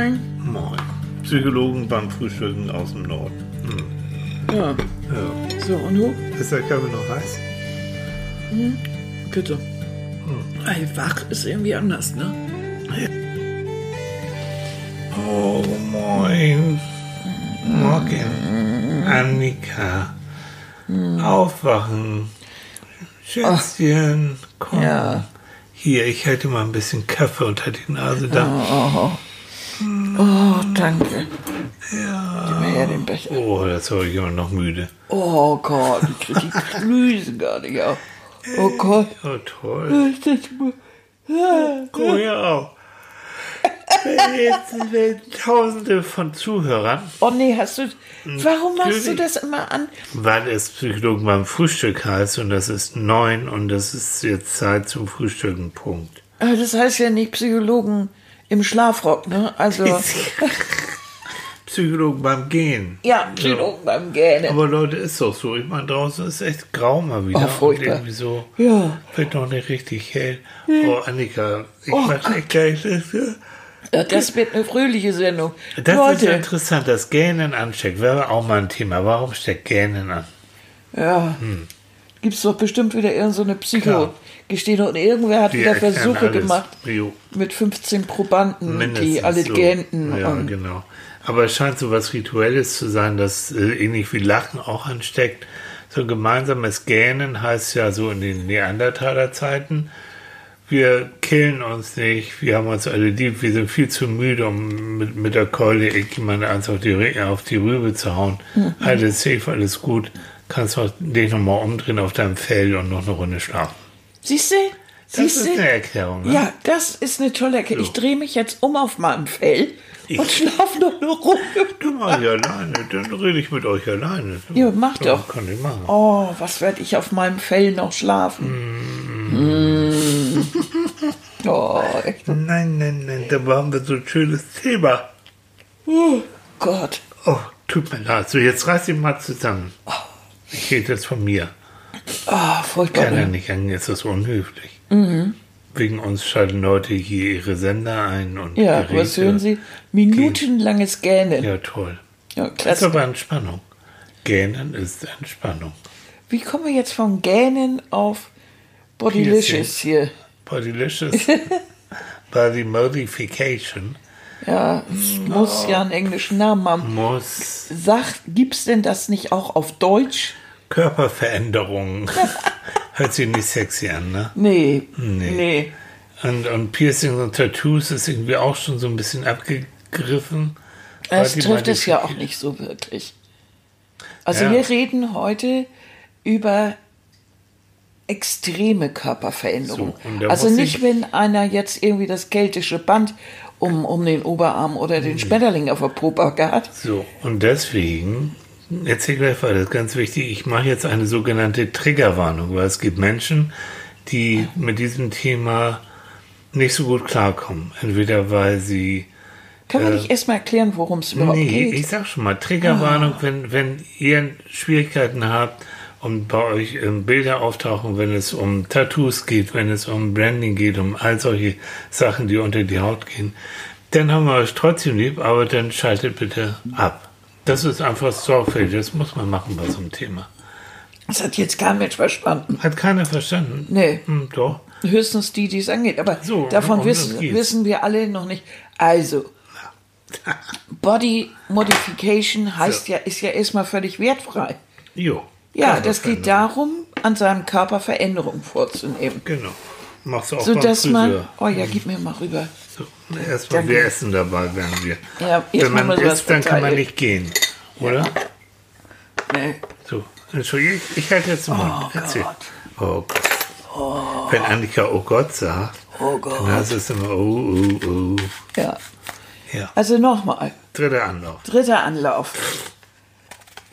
Moin. Moin. Psychologen beim Frühstücken aus dem Norden. Hm. Ja, Ja. so, und du? Ist der Kaffee noch heiß? Bitte. Ey, wach ist irgendwie anders, ne? Oh, moin. Morgen. Annika. Aufwachen. Schätzchen, komm. Ja. Hier, ich halte mal ein bisschen Kaffee unter die Nase da. Oh, danke. Ja. Gib mir her den Becher. Oh, das war ich immer noch müde. Oh Gott, ich krieg die Klüse gar nicht auf. Oh Gott. Oh, toll. Ist das Ah. Guck hier auch. Jetzt werden Tausende von Zuhörern, Oh nee, hast du. Warum machst du das immer an? weil es Psychologen beim Frühstück heißt und das ist neun und das ist jetzt Zeit zum Frühstücken. Punkt. Aber das heißt ja nicht Psychologen im Schlafrock, ne? Also. Psychologen beim Gehen. Ja, Psychologen beim Gähnen. Aber Leute, ist doch so. Ich meine, draußen ist echt grau mal wieder. Oh, furchtbar. Und irgendwie so. Ja. Wird noch nicht richtig hell. Oh, Annika, ich mach echt gleich das. Ja, das wird eine fröhliche Sendung. Das ist Leute. interessant, dass Gähnen ansteckt. Wäre auch mal ein Thema. Warum steckt Gähnen an? Ja. Gibt's doch bestimmt wieder irgendeine so eine Psycho-Gestehung. Und irgendwer hat Die wieder Versuche gemacht Jo. mit 15 Probanden, Mindestens die alle so. gähnten. Ja, genau. Aber es scheint so was Rituelles zu sein, das äh, ähnlich wie Lachen auch ansteckt. So gemeinsames Gähnen heißt ja so in den Neandertaler-Zeiten, wir killen uns nicht, wir haben uns alle lieb, wir sind viel zu müde, um mit, mit der Keule irgendjemand eins auf die, auf die Rübe zu hauen. Mhm. Alles safe, alles gut. Kannst noch, dich nochmal umdrehen auf deinem Fell und noch eine Runde schlafen. Siehst du? Das ist eine? Erklärung. Ne? Ja, das ist eine tolle Erklärung. Ich drehe mich jetzt um auf meinem Fell Ich- und schlafe noch eine Runde. Du mach ich alleine, dann rede ich mit euch alleine. Ja, mach doch. Kann ich machen. Oh, was werde ich auf meinem Fell noch schlafen? Mm. Oh, echt. Nein, nein, nein, da haben wir so ein schönes Thema. Oh Gott. Oh, tut mir leid. So, jetzt reiß dich mal zusammen. Ich rede jetzt von mir. Ah, furchtbar. Kann ja nicht jetzt ist das unhöflich. Mhm. Wegen uns schalten Leute hier ihre Sender ein und Ja, Geräte. was hören Sie? Minutenlanges Gähnen. Ja, toll. Ja, Das ist klasse. aber Entspannung. Gähnen ist Entspannung. Wie kommen wir jetzt vom Gähnen auf Bodylicious hier? Bodylicious. Body Modification Ja, muss ja einen englischen Namen haben. muss Sag, gibt's denn das nicht auch auf Deutsch? Körperveränderungen. Hört sich nicht sexy an, ne? Nee. Nee. Nee. Und, und Piercings und Tattoos ist irgendwie auch schon so ein bisschen abgegriffen. Es trifft es ja auch nicht so wirklich. Also Ja. wir reden heute über extreme Körperveränderungen. So, also nicht, ich- wenn einer jetzt irgendwie das keltische Band um, um den Oberarm oder Mhm. den Schmetterling auf der Popacke hat. So, und deswegen, erzähl gleich weiter, das ist ganz wichtig, ich mache jetzt eine sogenannte Triggerwarnung, weil es gibt Menschen, die mit diesem Thema nicht so gut klarkommen. Entweder weil sie Können wir nicht erstmal erklären, worum es überhaupt Nee, geht? ich sag schon mal, Triggerwarnung, Ah. wenn, wenn ihr Schwierigkeiten habt und bei euch ähm, Bilder auftauchen, wenn es um Tattoos geht, wenn es um Branding geht, um all solche Sachen, die unter die Haut gehen, dann haben wir euch trotzdem lieb, aber dann schaltet bitte ab. Das ist einfach sorgfältig, das muss man machen bei so einem Thema. Das hat jetzt kein Mensch verstanden. Hat keiner verstanden? Nee. Hm, doch. Höchstens die, die es angeht. Aber So, davon um das wissen, wissen wir alle noch nicht. Also, Body Modification heißt ja, ist ja erstmal völlig wertfrei. Jo. Ja, das geht da. darum, an seinem Körper Veränderungen vorzunehmen. Genau. Machst du auch So dass man. Oh ja, gib mir mal rüber. So, erstmal wir essen dabei, werden wir. Ja, Wenn man mal isst, dann kann man nicht gehen, oder? Nee. So, Entschuldigung, ich, ich halte jetzt Mund. Oh Erzähl. Gott. Oh Gott. Wenn Annika oh Gott sagt, Oh Gott. dann heißt es immer oh, oh, oh. Ja. Ja, Also nochmal. dritter Anlauf. Dritter Anlauf.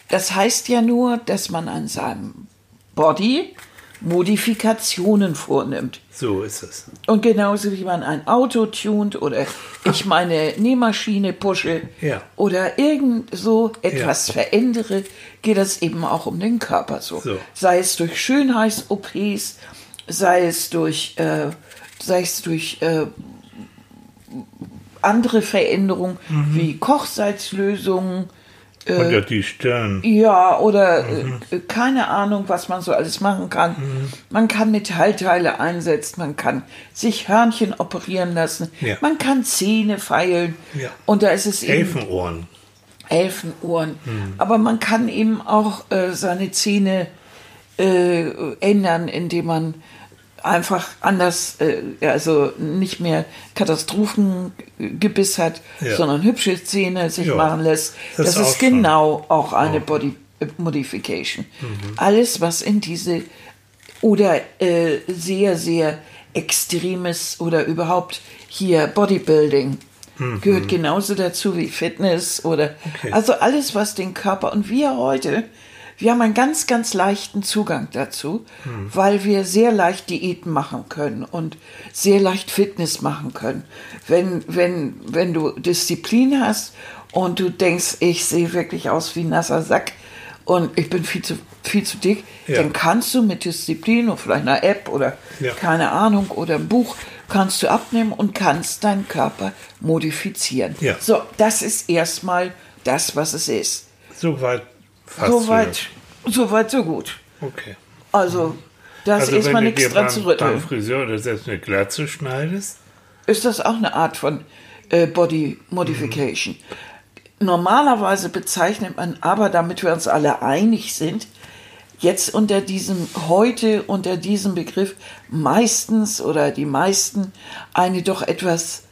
Das heißt ja nur, dass man an seinem Body Modifikationen vornimmt. So ist es. Und genauso wie man ein Auto tunt oder ich meine Nähmaschine pushe Ja. oder irgend so etwas verändere, geht es eben auch um den Körper so. So. Sei es durch Schönheits-OPs, sei es durch, äh, sei es durch äh, andere Veränderungen wie Kochsalzlösungen. Unter die Stirn. Ja, oder äh, keine Ahnung, was man so alles machen kann. Man kann Metallteile einsetzen, man kann sich Hörnchen operieren lassen, Ja. man kann Zähne feilen. Ja. Und da ist es eben Elfenohren. Elfenohren. Aber man kann eben auch äh, seine Zähne äh, ändern, indem man einfach anders, äh, also nicht mehr Katastrophengebiss hat, Ja. sondern hübsche Zähne sich Ja. machen lässt. Das Das, ist auch schon- genau auch eine Body äh, Modification. Alles, was in diese oder äh, sehr, sehr extremes oder überhaupt hier Bodybuilding gehört genauso dazu wie Fitness oder Okay. also alles, was den Körper und wir heute, wir haben einen ganz, ganz leichten Zugang dazu, weil wir sehr leicht Diäten machen können und sehr leicht Fitness machen können. Wenn, wenn, wenn du Disziplin hast und du denkst, ich sehe wirklich aus wie ein nasser Sack und ich bin viel zu, viel zu dick, Ja. dann kannst du mit Disziplin und vielleicht einer App oder Ja. keine Ahnung oder ein Buch kannst du abnehmen und kannst deinen Körper modifizieren. Ja. So, das ist erstmal das, was es ist. Soweit fast. Soweit, soweit, so gut. Okay. Also, da ist Also erstmal wenn du nichts dran beim, zu beim rütteln. Friseur oder selbst eine Glatze schneidest, Ist das auch eine Art von äh, Body Modification? Normalerweise bezeichnet man aber, damit wir uns alle einig sind, jetzt unter diesem, heute unter diesem Begriff meistens oder die meisten eine doch etwas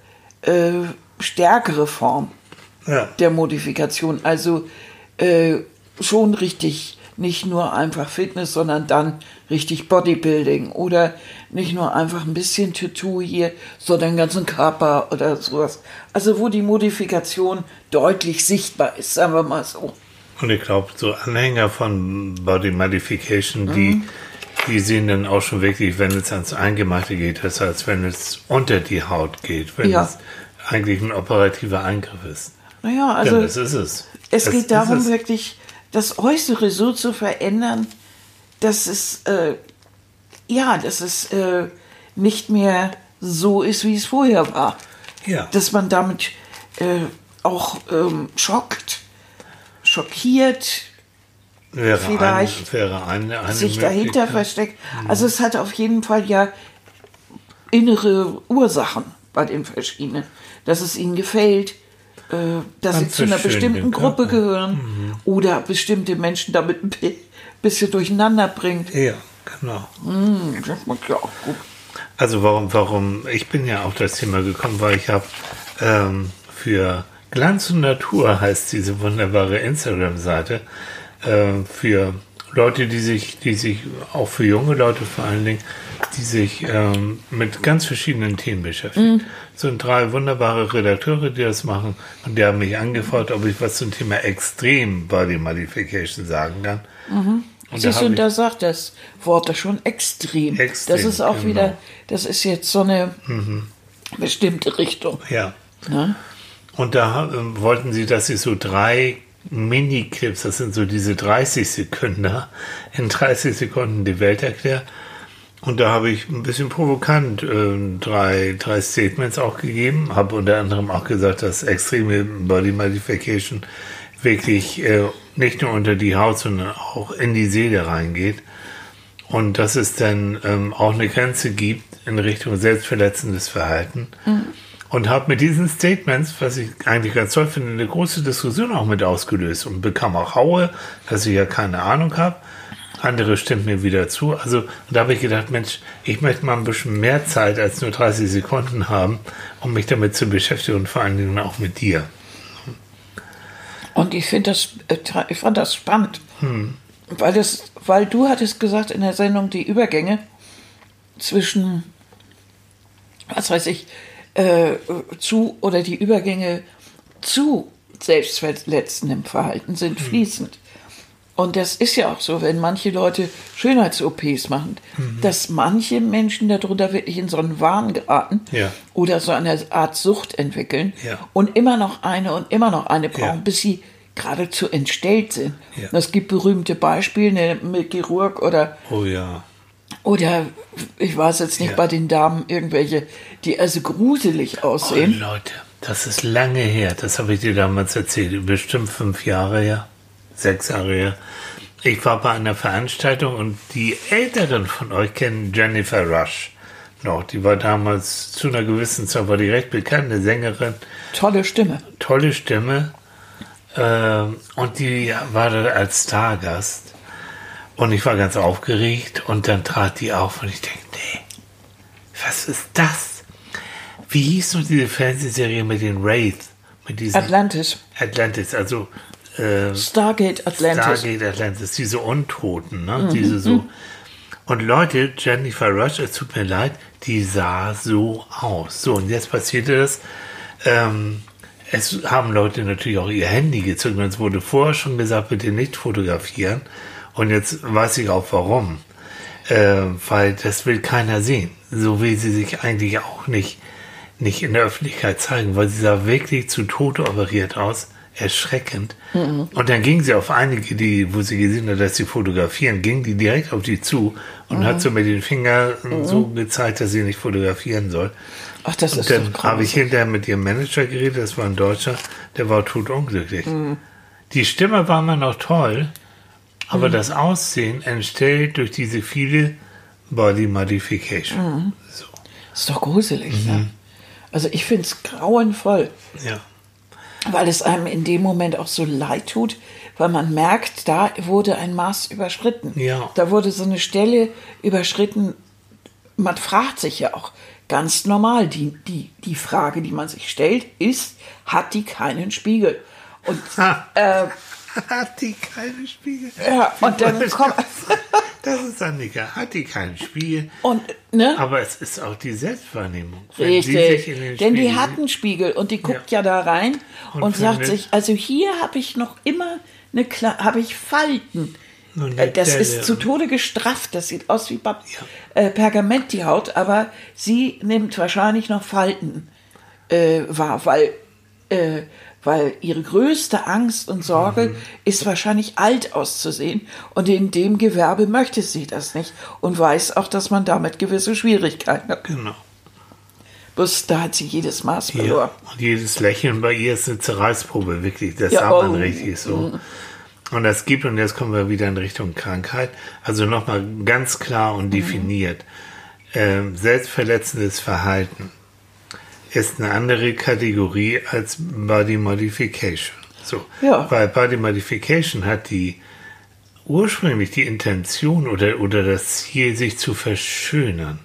äh, stärkere Form ja. der Modifikation. Also äh, schon richtig, nicht nur einfach Fitness, sondern dann richtig Bodybuilding oder nicht nur einfach ein bisschen Tattoo hier, sondern den ganzen Körper oder sowas. Also wo die Modifikation deutlich sichtbar ist, sagen wir mal so. Und ich glaube, so Anhänger von Body Modification, die, Mhm. die sehen dann auch schon wirklich, wenn es ans Eingemachte geht, das heißt, wenn es unter die Haut geht, wenn Ja. es eigentlich ein operativer Eingriff ist. Naja, Denn also das ist es. es Das geht darum, es. wirklich das Äußere so zu verändern, dass es, äh, ja, dass es äh, nicht mehr so ist, wie es vorher war. Ja. Dass man damit äh, auch ähm, schockt, schockiert, wäre vielleicht ein, wäre eine, eine sich dahinter Möglichkeit. versteckt. Also es hat auf jeden Fall ja innere Ursachen bei den verschiedenen. Dass es ihnen gefällt, äh, dass sie zu einer bestimmten Gruppe Körper. gehören oder bestimmte Menschen damit ein bi- bisschen durcheinander bringt. Ja, genau. Hm, das macht ja auch gut. Also warum, warum, ich bin ja auf das Thema gekommen, weil ich habe ähm, für Glanz und Natur heißt diese wunderbare Instagram-Seite ähm, für Leute, die sich, die sich, auch für junge Leute vor allen Dingen, die sich ähm, mit ganz verschiedenen Themen beschäftigen. Es sind drei wunderbare Redakteure, die das machen und die haben mich angefragt, ob ich was zum Thema Extrem Body Modification sagen kann. Und da Siehst hab du, und da sagt das Wort das schon extrem. Extrem, das ist auch genau. wieder, das ist jetzt so eine bestimmte Richtung. ja. Ne? Und da ähm, wollten sie, dass ich so drei Mini-Clips, das sind so diese 30 Sekunden, in 30 Sekunden die Welt erkläre. Und da habe ich ein bisschen provokant äh, drei, drei Statements auch gegeben, habe unter anderem auch gesagt, dass extreme Body Modification wirklich äh, nicht nur unter die Haut, sondern auch in die Seele reingeht. Und dass es dann ähm, auch eine Grenze gibt in Richtung selbstverletzendes Verhalten. Und habe mit diesen Statements, was ich eigentlich ganz toll finde, eine große Diskussion auch mit ausgelöst und bekam auch Haue, dass ich ja keine Ahnung habe. Andere stimmt mir wieder zu. Also da habe ich gedacht, Mensch, ich möchte mal ein bisschen mehr Zeit als nur 30 Sekunden haben, um mich damit zu beschäftigen und vor allen Dingen auch mit dir. Und ich finde das, äh, ich fand das spannend, Hm. weil das, weil du hattest gesagt in der Sendung die Übergänge zwischen, was weiß ich, äh, zu oder die Übergänge zu selbstverletzendem Verhalten Hm. sind fließend. Und das ist ja auch so, wenn manche Leute Schönheits-OPs machen, Mhm. dass manche Menschen darunter wirklich in so einen Wahn geraten Ja. oder so eine Art Sucht entwickeln Ja. und immer noch eine und immer noch eine brauchen, Ja. bis sie geradezu entstellt sind. Ja. Es gibt berühmte Beispiele ne, mit Chirurg oder, Oh ja. oder ich weiß jetzt nicht Ja. bei den Damen irgendwelche, die also gruselig Oh, aussehen. Leute, Das ist lange her. Das habe ich dir damals erzählt. Bestimmt fünf Jahre her. Sechs Jahre her. Ich war bei einer Veranstaltung und die Älteren von euch kennen Jennifer Rush noch. Die war damals zu einer gewissen Zeit war die recht bekannte Sängerin. Tolle Stimme. Tolle Stimme. Ähm, und die war da als Stargast. Und ich war ganz aufgeregt und dann trat die auf und ich denke, nee, was ist das? Wie hieß nun diese Fernsehserie mit den Wraith? Mit diesen Atlantis. Atlantis, also äh, Stargate Atlantis. Stargate Atlantis, diese Untoten, ne? diese so. Und Leute, Jennifer Rush, es tut mir leid, die sah so aus. So, und jetzt passierte das. Ähm, es haben Leute natürlich auch ihr Handy gezogen. Es wurde vorher schon gesagt, bitte nicht fotografieren. Und jetzt weiß ich auch warum. Äh, weil das will keiner sehen. So will sie sich eigentlich auch nicht, nicht in der Öffentlichkeit zeigen, weil sie sah wirklich zu Tode operiert aus. Erschreckend. Und dann ging sie auf einige, die, wo sie gesehen hat, dass sie fotografieren, ging die direkt auf die zu und hat so mit den Fingern so gezeigt, dass sie nicht fotografieren soll. Ach, das Und ist dann habe ich hinterher mit ihrem Manager geredet, das war ein Deutscher, der war totunglücklich. Die Stimme war immer noch toll, aber das Aussehen entstellt durch diese viele Body Modification. So, ist doch gruselig. Mhm. Ne? Also ich finde es grauenvoll, ja. Weil es einem in dem Moment auch so leid tut, weil man merkt, da wurde ein Maß überschritten. Ja. Da wurde so eine Stelle überschritten. Man fragt sich ja auch ganz normal, die, die, die Frage, die man sich stellt, ist, hat die keinen Spiegel? Und äh, Hat die keine Spiegel? Ja, und dann kommt- Das ist Annika. Hat die keinen Spiegel? Und, ne? Aber es ist auch die Selbstwahrnehmung. Richtig. Denn die Spiegel hat sieht. einen Spiegel und die guckt ja, da rein und, Und sagt sich, also hier habe ich noch immer eine habe ich Falten. Äh, Das Delle ist zu Tode gestrafft. Das sieht aus wie Pap äh, Pergament, die Haut, aber sie nimmt wahrscheinlich noch Falten äh, wahr, weil, äh, weil ihre größte Angst und Sorge Mhm. ist wahrscheinlich alt auszusehen. Und in dem Gewerbe möchte sie das nicht und weiß auch, dass man damit gewisse Schwierigkeiten hat. Genau. Bloß da hat sie jedes Maß Ja. verloren. Und jedes Lächeln bei ihr ist eine Zerreißprobe, wirklich. Das Ja, sah man oh. richtig so. Und das gibt, und jetzt kommen wir wieder in Richtung Krankheit, also nochmal ganz klar und definiert. Ähm, selbstverletzendes Verhalten ist eine andere Kategorie als Body Modification. So. Ja. Weil Body Modification hat die ursprünglich die Intention oder, oder das Ziel, sich zu verschönern.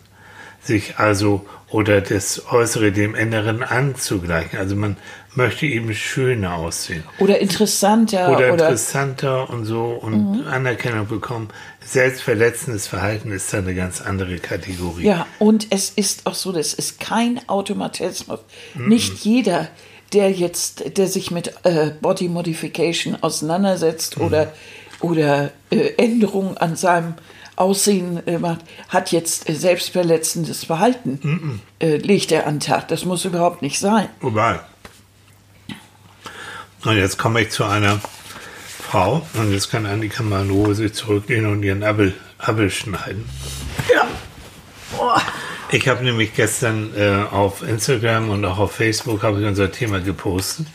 Sich also oder das Äußere dem Inneren anzugleichen. Also man möchte eben schöner aussehen. Oder interessanter. Oder, Oder, interessanter und so und Anerkennung bekommen. Selbstverletzendes Verhalten ist da eine ganz andere Kategorie. ja, und es ist auch so, das ist kein Automatismus. Nicht jeder, der jetzt, der sich mit äh, Body Modification auseinandersetzt oder, oder äh, Änderungen an seinem Aussehen äh, macht, hat jetzt äh, selbstverletzendes Verhalten, äh, legt er an den Tag. Das muss überhaupt nicht sein. Wobei. Und jetzt komme ich zu einer Frau und jetzt kann Annika mal in Ruhe sich zurücklehnen und ihren Appel, Appel schneiden. Ja. Ich habe nämlich gestern äh, auf Instagram und auch auf Facebook habe ich unser Thema gepostet.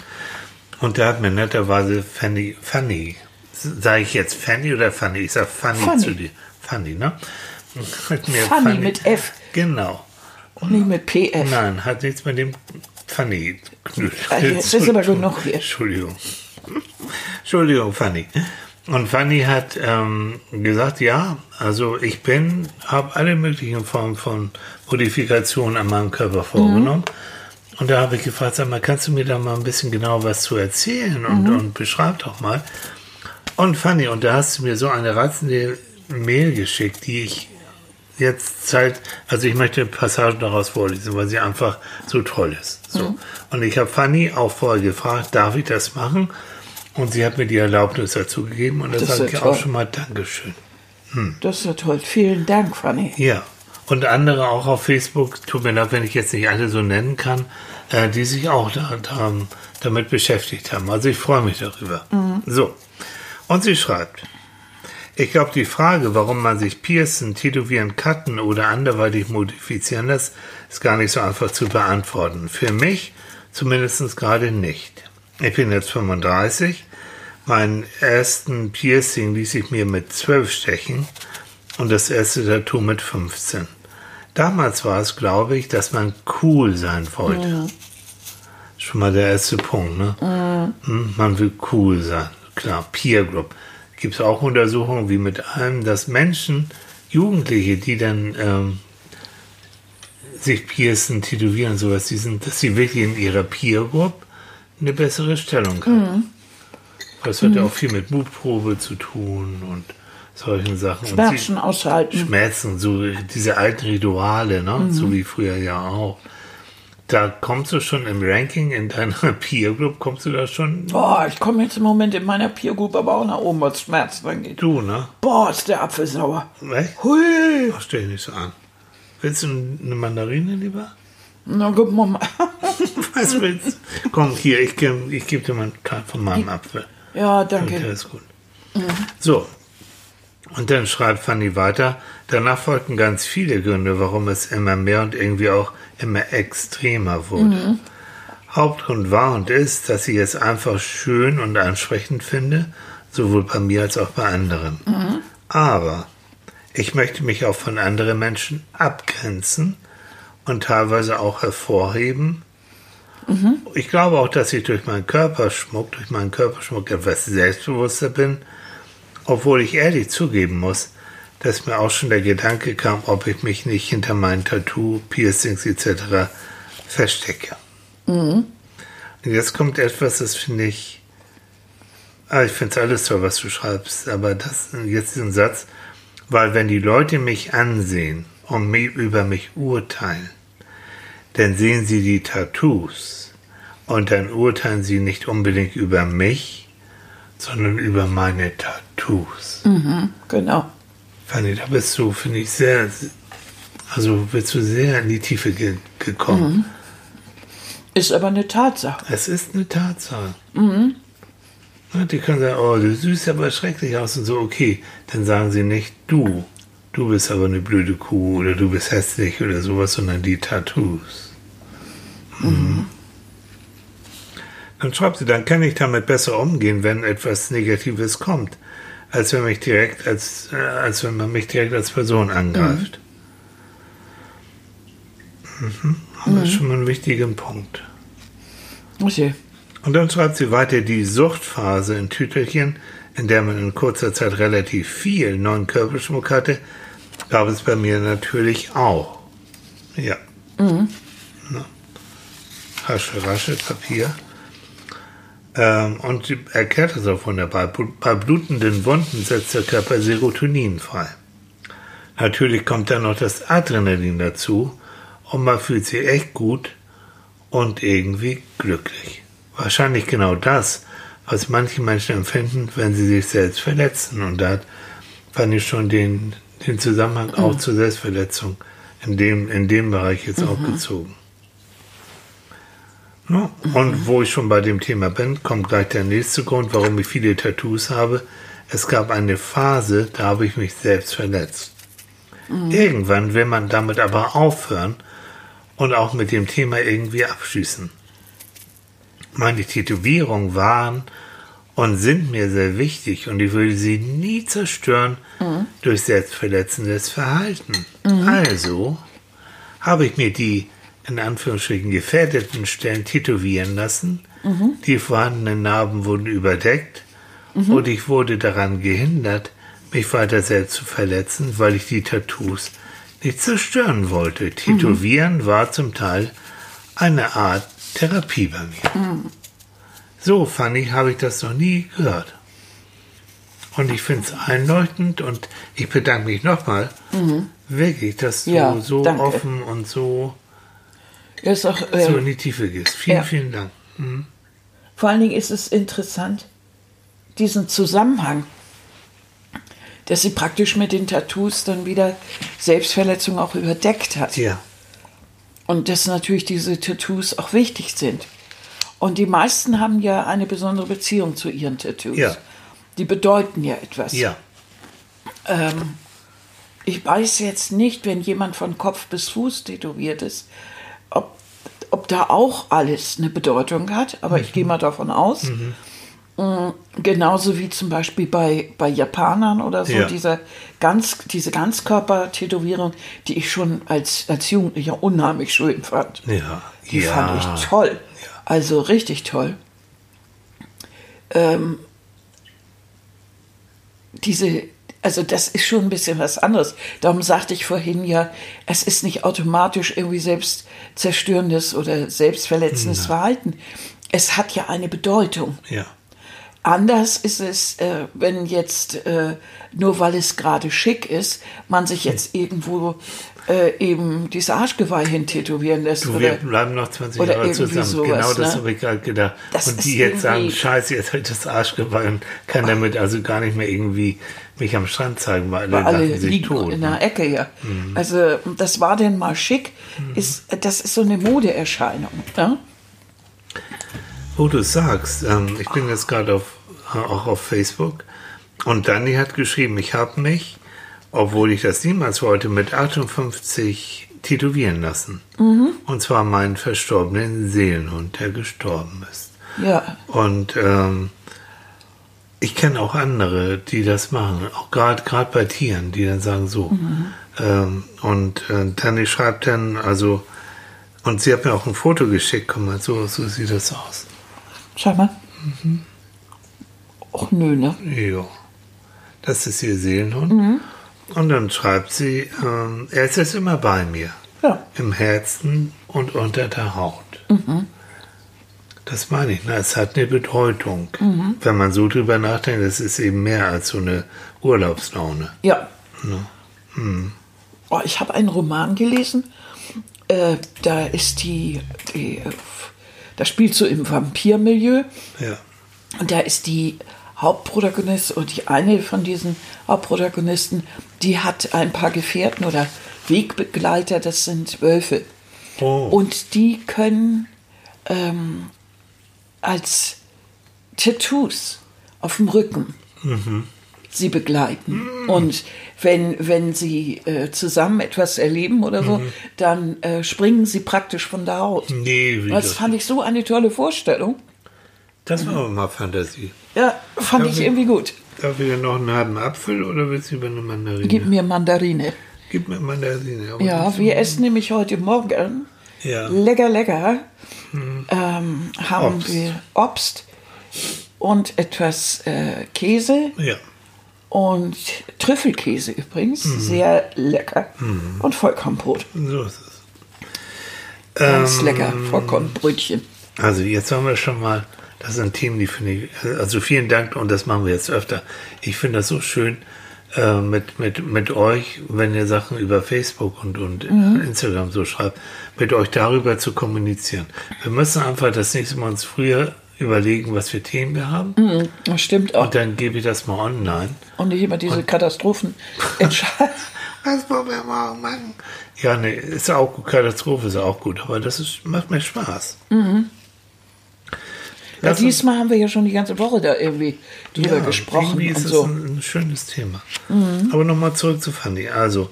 Und da hat mir netterweise Fanny, Fanny, sage ich jetzt Fanny oder Fanny? Ich sage Fanny, Fanny. zu dir. Fanny, ne? Hat mir Fanny mit F. Genau. Und nicht mit PF. Nein, hat nichts mit dem Fanny. Ah, jetzt ist aber genug hier. Entschuldigung. Entschuldigung, Fanny. Und Fanny hat ähm, gesagt, ja, also ich bin, habe alle möglichen Formen von Modifikationen an meinem Körper vorgenommen. Und da habe ich gefragt, sag mal, kannst du mir da mal ein bisschen genau was zu erzählen und, und beschreib doch mal. Und Fanny, und da hast du mir so eine reizende Mail geschickt, die ich jetzt Zeit, also ich möchte Passagen daraus vorlesen, weil sie einfach so toll ist. So. Und ich habe Fanny auch vorher gefragt, darf ich das machen? Und sie hat mir die Erlaubnis dazu gegeben und da sage ja ich auch toll. schon mal Dankeschön. Das ist ja toll. Vielen Dank, Fanny. Ja. Und andere auch auf Facebook, tut mir leid, wenn ich jetzt nicht alle so nennen kann, äh, die sich auch da, da, damit beschäftigt haben. Also ich freue mich darüber. So. Und sie schreibt, ich glaube, die Frage, warum man sich piercen, tätowieren, cutten oder anderweitig modifizieren lässt, ist gar nicht so einfach zu beantworten. Für mich Zumindest gerade nicht. Ich bin jetzt 35. Meinen ersten Piercing ließ ich mir mit 12 stechen und das erste Tattoo mit 15. Damals war es, glaube ich, dass man cool sein wollte. Mhm. Schon mal der erste Punkt, ne? Mhm. Man will cool sein. Klar, Peer Group. Gibt es auch Untersuchungen wie mit allem, dass Menschen, Jugendliche, die dann ähm, sich piercen, tätowieren, sowas, die sind, dass sie wirklich in ihrer Peer Group eine bessere Stellung haben. Mhm. Das hat ja auch viel mit Mutprobe zu tun und solchen Sachen. Schmerzen aushalten. Schmerzen, so diese alten Rituale, ne? Mhm. so wie früher ja auch. Da kommst du schon im Ranking in deiner Peer Group, kommst du da schon? Boah, ich komme jetzt im Moment in meiner Peer Group aber auch nach oben, was Schmerzen angeht. Du, ne? Boah, ist der Apfel sauer. Echt? Hui. Ach, stell dich nicht so an. Willst du eine Mandarine lieber? Na, guck mal. Was willst du? Komm, hier, ich, ich gebe dir mal einen von meinem Apfel. Ja, danke. Okay, ist gut. Mhm. So, und dann schreibt Fanny weiter, danach folgten ganz viele Gründe, warum es immer mehr und irgendwie auch immer extremer wurde. Mhm. Hauptgrund war und ist, dass ich es einfach schön und ansprechend finde, sowohl bei mir als auch bei anderen. Mhm. Aber ich möchte mich auch von anderen Menschen abgrenzen und teilweise auch hervorheben. Mhm. Ich glaube auch, dass ich durch meinen Körperschmuck, durch meinen Körperschmuck etwas selbstbewusster bin obwohl ich ehrlich zugeben muss, dass mir auch schon der Gedanke kam, ob ich mich nicht hinter meinen Tattoo, Piercings etc. verstecke. Mhm. Und jetzt kommt etwas, das finde ich, ah, ich finde es alles toll, was du schreibst, aber das, jetzt diesen Satz, weil wenn die Leute mich ansehen und über mich urteilen, dann sehen sie die Tattoos und dann urteilen sie nicht unbedingt über mich, sondern über meine Tattoos. Mhm, genau. Fanny, da bist du, finde ich, sehr, also bist du sehr in die Tiefe ge gekommen. Mhm. Ist aber eine Tatsache. Es ist eine Tatsache. Mhm. Die können sagen, oh, du siehst aber schrecklich aus und so, okay. Dann sagen sie nicht, du, du bist aber eine blöde Kuh oder du bist hässlich oder sowas, sondern die Tattoos. Mhm. mhm. Dann schreibt sie, dann kann ich damit besser umgehen, wenn etwas Negatives kommt, als wenn mich direkt als, äh, als wenn man mich direkt als Person angreift. Mhm. Mhm. Das ist schon mal ein wichtiger Punkt. Okay. Und dann schreibt sie weiter, die Suchtphase in Tütelchen, in der man in kurzer Zeit relativ viel neuen Körperschmuck hatte, gab es bei mir natürlich auch. Ja. Mhm. Rasche, rasche Papier. Ähm, und erklärt es auch wunderbar. Bei blutenden Wunden setzt der Körper Serotonin frei. Natürlich kommt dann noch das Adrenalin dazu und man fühlt sich echt gut und irgendwie glücklich. Wahrscheinlich genau das, was manche Menschen empfinden, wenn sie sich selbst verletzen. Und da fand ich schon den, den Zusammenhang mhm. auch zur Selbstverletzung in dem, in dem Bereich jetzt mhm. auch gezogen. Ja, und wo ich schon bei dem Thema bin, kommt gleich der nächste Grund, warum ich viele Tattoos habe. Es gab eine Phase, da habe ich mich selbst verletzt. Mhm. Irgendwann will man damit aber aufhören und auch mit dem Thema irgendwie abschließen. Meine Tätowierungen waren und sind mir sehr wichtig und ich würde sie nie zerstören mhm. durch selbstverletzendes Verhalten. Mhm. Also habe ich mir die in Anführungsstrichen gefährdeten Stellen tätowieren lassen. Mhm. Die vorhandenen Narben wurden überdeckt mhm. und ich wurde daran gehindert, mich weiter selbst zu verletzen, weil ich die Tattoos nicht zerstören wollte. Tätowieren mhm. war zum Teil eine Art Therapie bei mir. So, Fanny, habe ich das noch nie gehört. Und ich finde es einleuchtend und ich bedanke mich nochmal, mhm. wirklich, dass du ja, so danke. offen und so ist auch, äh, so in die Tiefe gehst. Vielen, ja. vielen Dank. Mhm. Vor allen Dingen ist es interessant, diesen Zusammenhang, dass sie praktisch mit den Tattoos dann wieder Selbstverletzung auch überdeckt hat. Ja. Und dass natürlich diese Tattoos auch wichtig sind. Und die meisten haben ja eine besondere Beziehung zu ihren Tattoos. Ja. Die bedeuten ja etwas. Ja. Ähm, ich weiß jetzt nicht, wenn jemand von Kopf bis Fuß tätowiert ist, ob, ob da auch alles eine Bedeutung hat, aber ich gehe mal davon aus. Mm, Genauso wie zum Beispiel bei, bei Japanern oder so, Ja. diese, ganz, diese Ganzkörper-Tätowierung, die ich schon als, als Jugendlicher unheimlich schön fand. Ja. Die ja. fand ich toll. Also richtig toll. Ähm, diese, also das ist schon ein bisschen was anderes. Darum sagte ich vorhin ja, es ist nicht automatisch irgendwie selbstzerstörendes oder selbstverletzendes Verhalten. Es hat ja eine Bedeutung. Ja. Anders ist es, äh, wenn jetzt, äh, nur weil es gerade schick ist, man sich jetzt irgendwo äh, eben dieses Arschgeweih hintätowieren lässt. Du, wir oder, bleiben noch 20 oder Jahre zusammen. sowas, genau das ne? habe ich gerade gedacht. Das und die jetzt sagen, scheiße, jetzt habe ich das Arschgeweih und kann damit also gar nicht mehr irgendwie mich am Strand zeigen, weil alle, alle liegen tot. in ne? der Ecke ja. Also das war denn mal schick. Ist, das ist so eine Modeerscheinung. Ja? Wo du sagst, ähm, ich bin jetzt gerade auf, auch auf Facebook und Dani hat geschrieben, ich habe mich, obwohl ich das niemals wollte, mit 58 tätowieren lassen. Und zwar meinen verstorbenen Seelenhund, der gestorben ist. Ja. Und ähm, ich kenne auch andere, die das machen, auch gerade gerade bei Tieren, die dann sagen so. Ähm, und äh, Tanni schreibt dann, also, und sie hat mir auch ein Foto geschickt, guck mal, so, so sieht das aus. Schau mal. Och nö, ne? Ja. Das ist ihr Seelenhund. Und dann schreibt sie, ähm, er ist jetzt immer bei mir. Ja. Im Herzen und unter der Haut. Das meine ich. Ne? Es hat eine Bedeutung. Wenn man so drüber nachdenkt, es ist eben mehr als so eine Urlaubslaune. Ja. Oh, ich habe einen Roman gelesen. Äh, da ist die, die, äh, das spielt so im Vampirmilieu. Ja. Und da ist die Hauptprotagonistin und die eine von diesen Hauptprotagonisten, die hat ein paar Gefährten oder Wegbegleiter, das sind Wölfe. Oh. Und die können ähm, als Tattoos auf dem Rücken sie begleiten. Und wenn, wenn sie äh, zusammen etwas erleben oder so, dann äh, springen sie praktisch von der Haut. nee, wie Das das, fand ich so eine tolle Vorstellung. das war mal Fantasie. Ja, fand ich wir- irgendwie gut. Darf ich dir noch einen halben Apfel oder willst du über eine Mandarine? Gib mir Mandarine. Gib mir Mandarine. Aber Ja, wir essen nämlich heute Morgen Ja. lecker, lecker. Ähm, haben Obst. wir Obst und etwas äh, Käse Ja. und Trüffelkäse übrigens. Mhm. Sehr lecker. Und Vollkornbrot. So ist es. Ganz Ähm, lecker. Vollkornbrötchen. Also jetzt haben wir schon mal, das sind Themen, die finde ich, also vielen Dank und das machen wir jetzt öfter. Ich finde das so schön äh, mit, mit, mit euch, wenn ihr Sachen über Facebook und, und Instagram so schreibt, mit euch darüber zu kommunizieren. Wir müssen einfach das nächste Mal uns früher überlegen, was für Themen wir haben Das stimmt auch. und dann gebe ich das mal online. Und nicht immer diese Katastrophen entscheiden. Was wollen wir morgen machen? Ja, nee, ist auch gut, Katastrophe ist auch gut, aber das ist, macht mir Spaß. Ja, diesmal haben wir ja schon die ganze Woche da irgendwie drüber gesprochen Irgendwie ist und es so. ein, ein schönes Thema. Aber nochmal zurück zu Fanny. Also,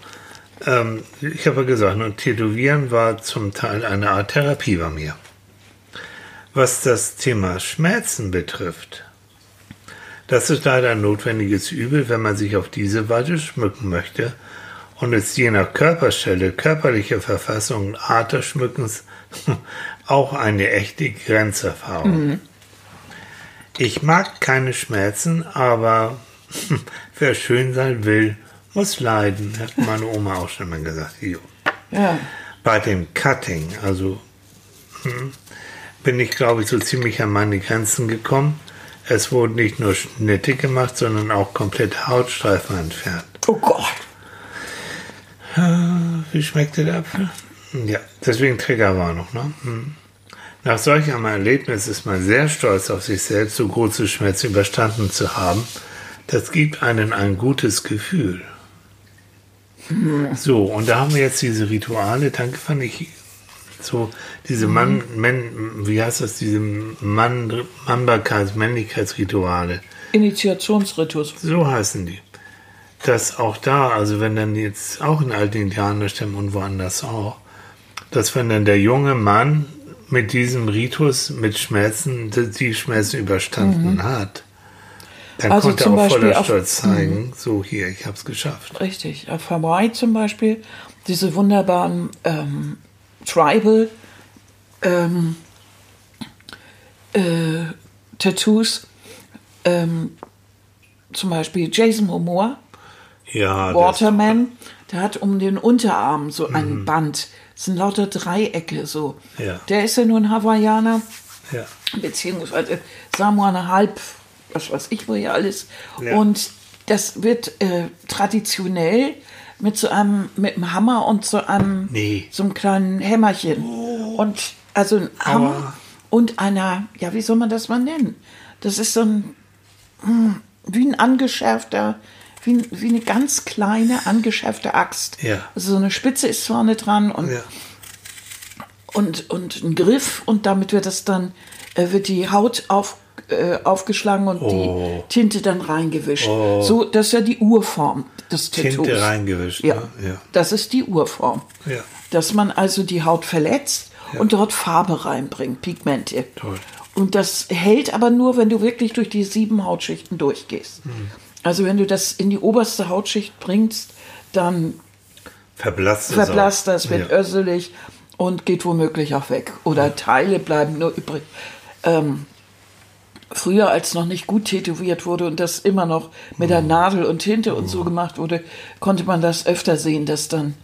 ähm, ich habe ja gesagt, und Tätowieren war zum Teil eine Art Therapie bei mir. Was das Thema Schmerzen betrifft, das ist leider ein notwendiges Übel, wenn man sich auf diese Weise schmücken möchte und es je nach Körperstelle, körperlicher Verfassung und Art des Schmückens auch eine echte Grenzerfahrung. Ich mag keine Schmerzen, aber wer schön sein will, muss leiden, hat meine Oma auch schon mal gesagt. Ja. Bei dem Cutting, also hm, bin ich, glaube ich, so ziemlich an meine Grenzen gekommen. Es wurden nicht nur Schnitte gemacht, sondern auch komplette Hautstreifen entfernt. Oh Gott. Wie schmeckte der Apfel? Ja, deswegen Triggerwarnung. Ne? Hm. Nach solch einem Erlebnis ist man sehr stolz auf sich selbst, so große Schmerzen überstanden zu haben. Das gibt einen ein gutes Gefühl. So, und da haben wir jetzt diese Rituale, danke fand ich so, diese Mann, Mann, wie heißt das, diese Mann, Mannbarkeits-, Männlichkeitsrituale. Initiationsritus. So heißen die. Dass auch da, also wenn dann jetzt auch in alten Indianerstämmen und woanders auch, dass wenn dann der junge Mann mit diesem Ritus, mit Schmerzen, die Schmerzen überstanden Mhm. hat, dann Also konnte er auch Beispiel voller auf- Mhm. Stolz zeigen, so hier, ich habe es geschafft. Richtig. Auf Hawaii zum Beispiel, diese wunderbaren ähm, Tribal ähm, äh, Tattoos, ähm, zum Beispiel Jason Momoa, Ja, Waterman, der hat um den Unterarm so ein Band. Das sind lauter Dreiecke so. Ja. Der ist ja nur ein Hawaiianer, ja. beziehungsweise Samoaner Halb, was weiß ich wo hier alles. Ja. Und das wird äh, traditionell mit so einem mit einem Hammer und so einem Nee. so einem kleinen Hämmerchen und also ein Hammer und einer ja wie soll man das mal nennen? Das ist so ein hm, wie ein angeschärfter wie, wie eine ganz kleine angeschärfte Axt. Ja. Also so eine Spitze ist vorne dran und ja. und, und ein Griff und damit wird das dann, äh, wird die Haut auf, äh, aufgeschlagen und Oh. die Tinte dann reingewischt. So, das ist ja die Urform des Tattoos. Tinte reingewischt. Ja. Ne? ja. das ist die Urform. Ja. Dass man also die Haut verletzt und dort Farbe reinbringt, Pigmente. Toll. Und das hält aber nur, wenn du wirklich durch die sieben Hautschichten durchgehst. Hm. Also wenn du das in die oberste Hautschicht bringst, dann Verblasst es verblasst das, wird ja. össelig und geht womöglich auch weg. Oder Teile bleiben nur übrig. Ähm, früher, als noch nicht gut tätowiert wurde und das immer noch mit der Nadel und Tinte und so gemacht wurde, konnte man das öfter sehen, dass dann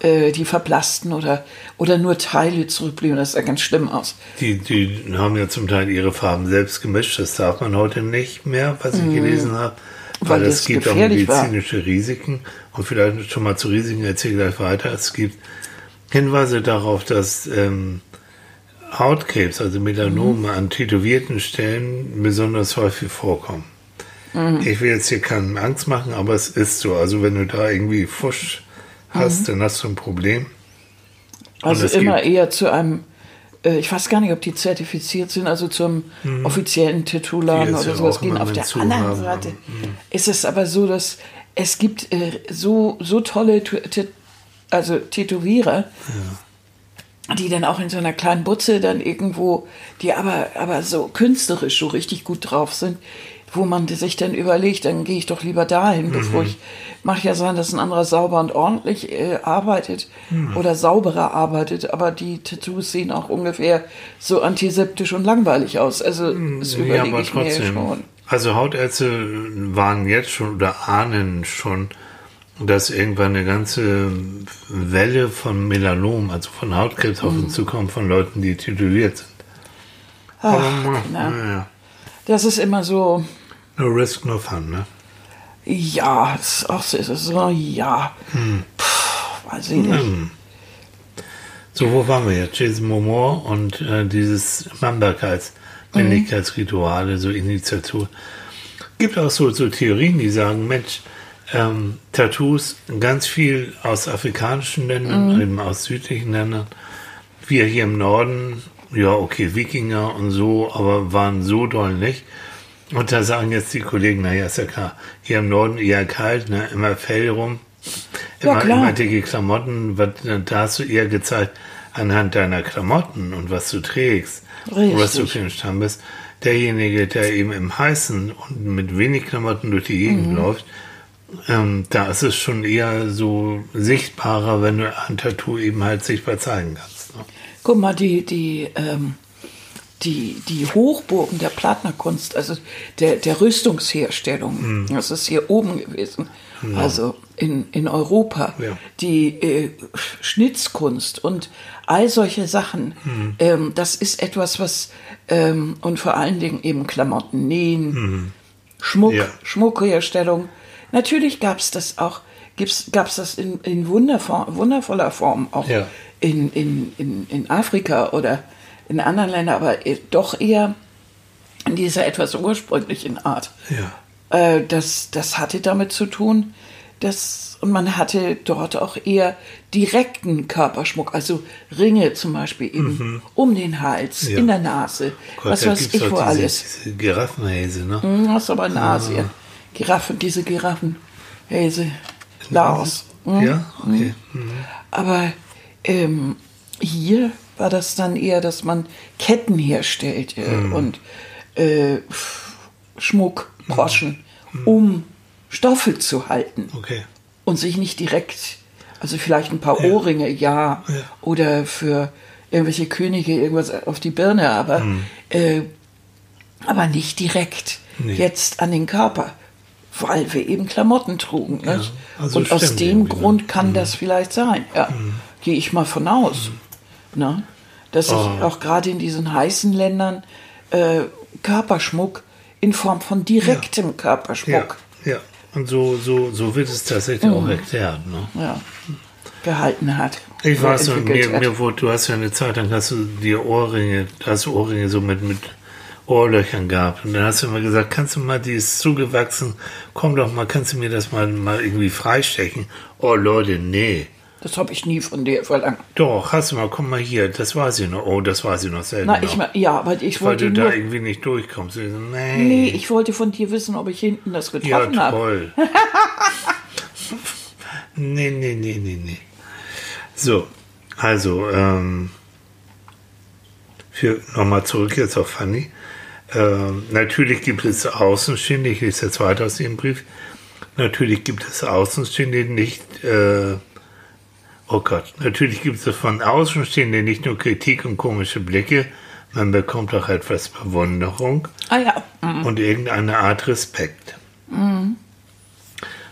äh, die verblassten oder, oder nur Teile zurückblieben. Das sah ganz schlimm aus. Die, die haben ja zum Teil ihre Farben selbst gemischt. Das darf man heute nicht mehr, was ich gelesen habe. Weil, Weil es gibt auch gefährlich war. medizinische Risiken. Und vielleicht schon mal zu Risiken erzähle ich gleich weiter. Es gibt Hinweise darauf, dass ähm, Hautkrebs, also Melanome an tätowierten Stellen besonders häufig vorkommen. Ich will jetzt hier keinen Angst machen, aber es ist so. Also wenn du da irgendwie Fusch hast, dann hast du ein Problem. Also immer eher zu einem, ich weiß gar nicht, ob die zertifiziert sind, also zum offiziellen Tattoo-Laden Die ist oder ja sowas gehen. Auf der anderen Seite. ist es aber so, dass es gibt äh, so, so tolle also Tätowierer, die dann auch in so einer kleinen Butze dann irgendwo, die aber, aber so künstlerisch so richtig gut drauf sind, wo man sich dann überlegt, dann gehe ich doch lieber dahin, bevor ich, mag ja sein, dass ein anderer sauber und ordentlich äh, arbeitet oder sauberer arbeitet, aber die Tattoos sehen auch ungefähr so antiseptisch und langweilig aus. Also das überlege ich mir schon. Also Hautärzte waren jetzt schon oder ahnen schon, dass irgendwann eine ganze Welle von Melanom, also von Hautkrebs auf Mhm. uns zukommt, von Leuten, die tätowiert sind. Ach, Aber, na, naja, das ist immer so, no risk, no fun, ne? ja, es ist auch so, es ist so ja, Puh, weiß ich nicht. So, wo waren wir jetzt? Jason Momoa und äh, dieses Mannbarkeits, Männlichkeitsrituale, so Initiatur. Gibt auch so, so Theorien, die sagen, Mensch, ähm, Tattoos, ganz viel aus afrikanischen Ländern, eben aus südlichen Ländern. Wir hier im Norden, ja, okay, Wikinger und so, aber waren so doll nicht. Und da sagen jetzt die Kollegen, naja, ist ja klar, hier im Norden eher kalt, ne, immer Fell rum, Ja, immer, klar. immer dicke Klamotten, was, da hast du eher gezeigt, anhand deiner Klamotten und was du trägst, und was du Richtig. für ein Stamm bist. Derjenige, der eben im Heißen und mit wenig Klamotten durch die Gegend Mhm. läuft, ähm, da ist es schon eher so sichtbarer, wenn du ein Tattoo eben halt sichtbar zeigen kannst. Ne? Guck mal, die, die, ähm, die, die Hochburgen der Plattnerkunst, also der, der Rüstungsherstellung, Hm. das ist hier oben gewesen, also in, in Europa, Ja. die äh, Schnitzkunst und all solche Sachen, Hm. ähm, das ist etwas, was, ähm, und vor allen Dingen eben Klamotten nähen, Schmuck, Hm. Ja. Schmuckherstellung. Natürlich gab es das auch, gab es das in, in wundervoll, wundervoller Form auch Ja. in, in, in, in Afrika oder in anderen Ländern, aber doch eher in dieser etwas ursprünglichen Art. Ja. Äh, das, das hatte damit zu tun, dass und man hatte dort auch eher direkten Körperschmuck, also Ringe zum Beispiel eben um den Hals, Mhm. Ja. in der Nase, Gott, was weiß ich wo alles. Diese Giraffenhäse, ne? Hm, Das ist aber in Asien. Giraffen, diese Giraffenhäse. Laos. Hm? Ja, okay. Aber ähm, hier war das dann eher, dass man Ketten herstellte und äh, Schmuck, Broschen, um Stoffe zu halten Okay. und sich nicht direkt, also vielleicht ein paar Ohrringe, ja, Ja. oder für irgendwelche Könige irgendwas auf die Birne, aber, äh, aber nicht direkt Mhm. Nee. jetzt an den Körper, weil wir eben Klamotten trugen. nicht? also und aus dem ne? Grund kann das vielleicht sein. Ja, gehe ich mal von aus. Ne? Dass sich Oh. auch gerade in diesen heißen Ländern äh, Körperschmuck in Form von direktem Ja, Körperschmuck ja. Und so, so, so wird es tatsächlich Mhm. auch erklärt. Ne? ja, gehalten hat. Ich weiß, entwickelt mir, hat. mir wurde, du hast ja eine Zeit lang hast du dir Ohrringe, hast du Ohrringe so mit, mit Ohrlöchern gehabt. Und dann hast du immer gesagt, kannst du mal, die ist zugewachsen, komm doch mal, kannst du mir das mal, mal irgendwie freistechen? Oh Leute, nee. Das habe ich nie von dir verlangt. Doch, hast du mal, komm mal hier, das weiß ich noch. Oh, das weiß ich noch selber Na, ich, ja, aber ich Weil wollte du nur. da irgendwie nicht durchkommst. Nee. Nee, ich wollte von dir wissen, ob ich hinten das ja, getroffen habe. toll. nee, nee, nee, nee, nee. So, also, ähm, nochmal zurück jetzt auf Fanny. Ähm, natürlich gibt es Außenstehende, ich lese jetzt weiter aus Ihrem Brief. Natürlich gibt es Außenstehende nicht, äh, oh Gott, natürlich gibt es von Außenstehenden nicht nur Kritik und komische Blicke, man bekommt auch etwas Bewunderung Ah ja. Mhm. und irgendeine Art Respekt.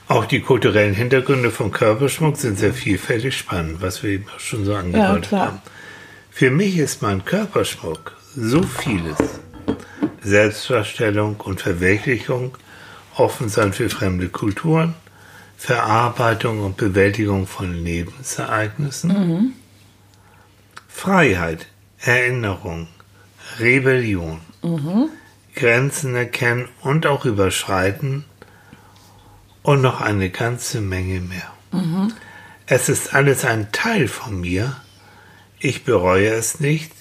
Auch die kulturellen Hintergründe von Körperschmuck sind sehr vielfältig spannend, was wir eben auch schon so angedeutet klar. haben. Für mich ist mein Körperschmuck so vieles. Selbstverstellung und Verwirklichung, offen sein für fremde Kulturen, Verarbeitung und Bewältigung von Lebensereignissen, Freiheit, Erinnerung, Rebellion, Grenzen erkennen und auch überschreiten. Und noch eine ganze Menge mehr. Es ist alles ein Teil von mir. Ich bereue es nicht.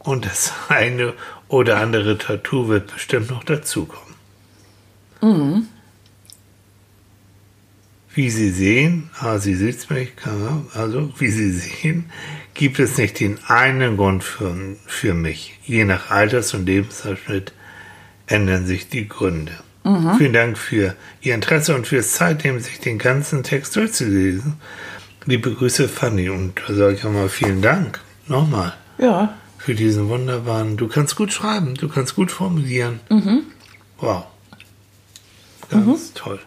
Und das eine oder andere Tattoo wird bestimmt noch dazukommen. Wie Sie sehen, ah, Sie sieht mich, also wie Sie sehen, gibt es nicht den einen Grund für, für mich. Je nach Alters- und Lebensabschnitt ändern sich die Gründe. Vielen Dank für Ihr Interesse und fürs Zeit nehmen, sich den ganzen Text durchzulesen. Liebe Grüße, Fanny. Und da sage ich auch mal vielen Dank. Nochmal Ja. für diesen wunderbaren. Du kannst gut schreiben, du kannst gut formulieren. Wow. Ganz toll.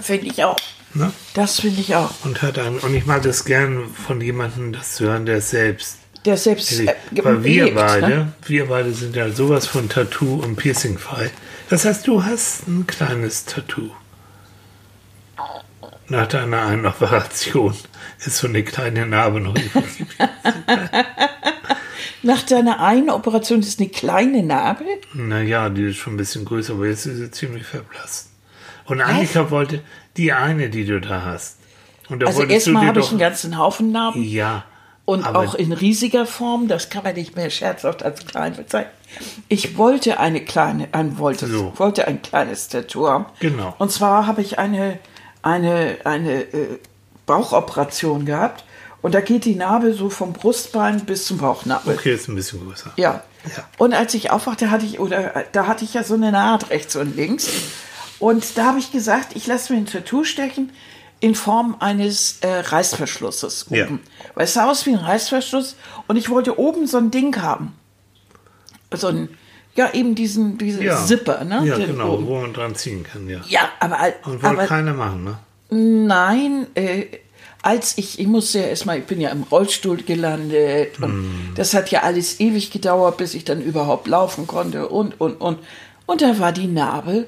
Finde ich auch. Ne? Das finde ich auch. Und hat ein, und ich mag das gern von jemandem, das zu hören, der selbst. Der selbst äh, Weil wir lebt, beide, Ne? wir beide sind ja sowas von Tattoo und Piercing frei. Das heißt, du hast ein kleines Tattoo. Nach deiner einen Operation ist so eine kleine Narbe noch übrig. Nach deiner einen Operation ist eine kleine Narbe. Naja, die ist schon ein bisschen größer, aber jetzt ist sie ziemlich verblasst. Und Annika wollte die eine, die du da hast. Und da Also erstmal habe ich einen ganzen Haufen Narben. Ja. Und auch in riesiger Form, das kann man nicht mehr scherzhaft als klein bezeichnen. Ich wollte eine kleine, ein wollte, So. wollte ein kleines Tattoo haben. Genau. Und zwar habe ich eine, eine, eine äh, Bauchoperation gehabt. Und da geht die Narbe so vom Brustbein bis zum Bauchnabel. Okay, ist ein bisschen größer. Ja. Ja. Und als ich aufwachte, hatte ich, oder da hatte ich ja so eine Naht rechts und links. Und da habe ich gesagt, ich lasse mir ein Tattoo stechen in Form eines äh, Reißverschlusses Ja. oben. Weil es sah aus wie ein Reißverschluss und ich wollte oben so ein Ding haben. So ein, ja, eben diesen, diesen Ja. Zipper, ne? Ja, Den genau, oben. wo man dran ziehen kann, ja. Ja, aber, Und wollte keiner machen, ne? Nein, äh, als ich, ich musste ja erstmal, ich bin ja im Rollstuhl gelandet und Hm. das hat ja alles ewig gedauert, bis ich dann überhaupt laufen konnte und, und, und. Und da war die Narbe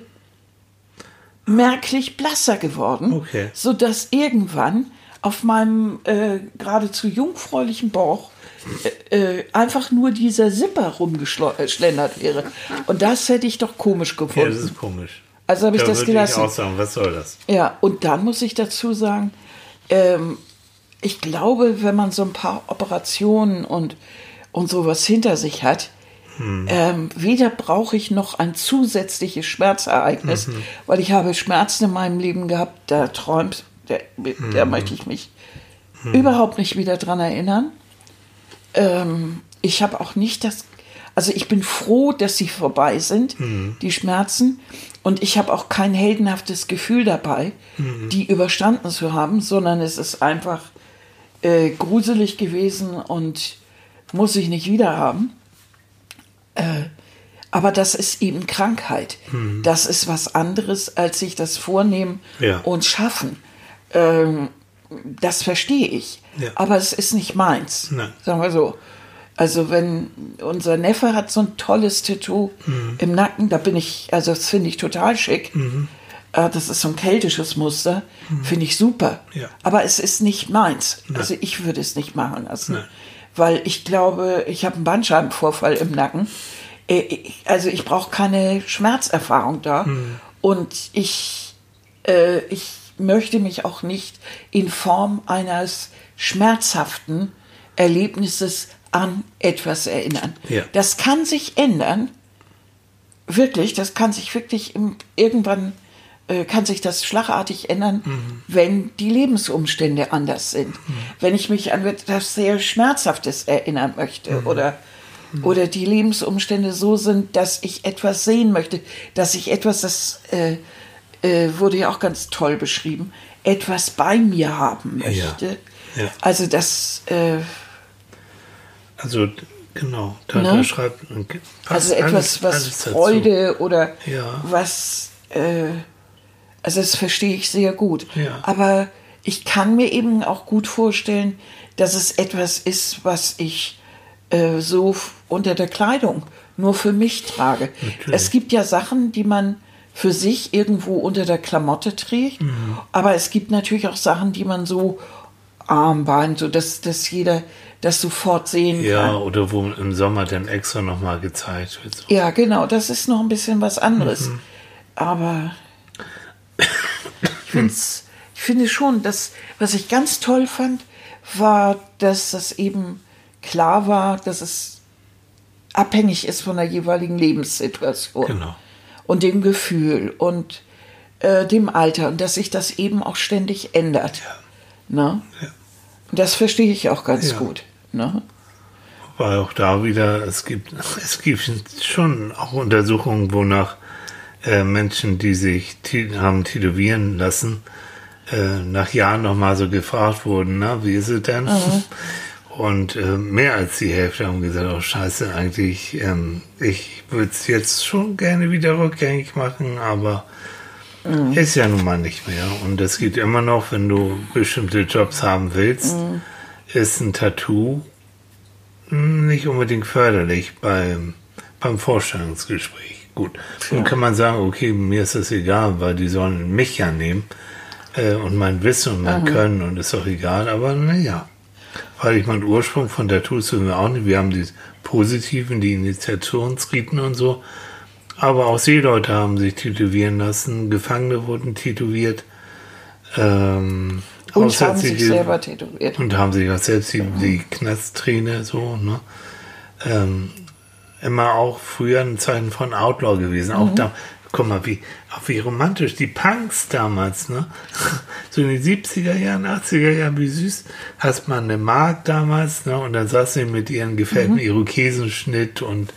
merklich blasser geworden, Okay. sodass irgendwann auf meinem äh, geradezu jungfräulichen Bauch äh, äh, einfach nur dieser Zipper rumgeschlendert wäre. Und das hätte ich doch komisch Ja, gefunden. das ist komisch. Also habe ich da das gelassen. ich auch sagen, was soll das? Ja, und dann muss ich dazu sagen, ähm, ich glaube, wenn man so ein paar Operationen und, und sowas hinter sich hat, ähm, weder brauche ich noch ein zusätzliches Schmerzereignis, weil ich habe Schmerzen in meinem Leben gehabt, da träumt, der, da möchte ich mich überhaupt nicht wieder dran erinnern. ähm, ich habe auch nicht das, also ich bin froh, dass sie vorbei sind, die Schmerzen. Und ich habe auch kein heldenhaftes Gefühl dabei, die überstanden zu haben, sondern es ist einfach äh, gruselig gewesen und muss ich nicht wieder haben. Äh, aber das ist eben Krankheit. Das ist was anderes, als sich das vornehmen Ja. und schaffen. Ähm, das verstehe ich. Ja. Aber es ist nicht meins. Nein. Sagen wir so. Also wenn unser Neffe hat so ein tolles Tattoo Mhm. im Nacken, da bin ich, also das finde ich total schick. Äh, Das ist so ein keltisches Muster, finde ich super. Mhm. Ja. Aber es ist nicht meins. Also ich würde es nicht machen lassen. Nein. Weil ich glaube, ich habe einen Bandscheibenvorfall im Nacken. Äh, Also ich brauche keine Schmerzerfahrung da. Mhm. Und ich, äh, ich möchte mich auch nicht in Form eines schmerzhaften Erlebnisses an etwas erinnern. Ja. Das kann sich ändern. Wirklich, das kann sich wirklich im, irgendwann kann sich das schlagartig ändern, wenn die Lebensumstände anders sind. Wenn ich mich an etwas sehr Schmerzhaftes erinnern möchte oder, oder die Lebensumstände so sind, dass ich etwas sehen möchte, dass ich etwas, das äh, äh, wurde ja auch ganz toll beschrieben, etwas bei mir haben möchte. Ja. Also das, äh, Also, genau, da, Ne? da schreibt also etwas, alles- was alles. Freude oder Ja. was, äh, also das verstehe ich sehr gut. Ja. Aber ich kann mir eben auch gut vorstellen, dass es etwas ist, was ich äh, so unter der Kleidung nur für mich trage. Es gibt ja Sachen, die man für sich irgendwo unter der Klamotte trägt, Mhm. aber es gibt natürlich auch Sachen, die man so Armband, so dass, dass jeder das sofort sehen Ja, kann. oder wo im Sommer dann extra nochmal gezeigt wird. Ja, genau, das ist noch ein bisschen was anderes. Mhm. Aber ich, find's, ich finde schon, dass, was ich ganz toll fand, war, dass das eben klar war, dass es abhängig ist von der jeweiligen Lebenssituation Genau. und dem Gefühl und äh, dem Alter und dass sich das eben auch ständig ändert. Ne? Und Das verstehe ich auch ganz Ja. gut. Ne? Weil auch da wieder, es gibt, es gibt schon auch Untersuchungen, wonach äh, Menschen, die sich haben tätowieren lassen, äh, nach Jahren nochmal so gefragt wurden, na, wie ist es denn? Und äh, mehr als die Hälfte haben gesagt, oh scheiße, eigentlich, ähm, ich würde es jetzt schon gerne wieder rückgängig machen, aber ist ja nun mal nicht mehr. Und es geht immer noch, wenn du bestimmte Jobs haben willst, ist ein Tattoo nicht unbedingt förderlich beim, beim Vorstellungsgespräch. Gut, nun kann man sagen, okay, mir ist das egal, weil die sollen mich ja nehmen äh, und mein Wissen und mein Können und ist doch egal, aber naja. Weil ich meinen Ursprung von Tattoos wissen wir auch nicht. Wir haben die positiven, die Initiationsriten und so. Aber auch Seeleute haben sich tätowieren lassen, Gefangene wurden tätowiert. Ähm, Und haben sich selber tätowiert. und haben sich auch selbst die, die Knastträne so, ne? Ähm, immer auch früher ein Zeichen von Outlaw gewesen. Auch da, guck mal, wie, auch wie romantisch. Die Punks damals, ne? So in den 70er Jahren, 80er Jahren, wie süß. Hast man eine Mark damals, ne? Und dann saß sie mit ihren gefällten Irokesenschnitt und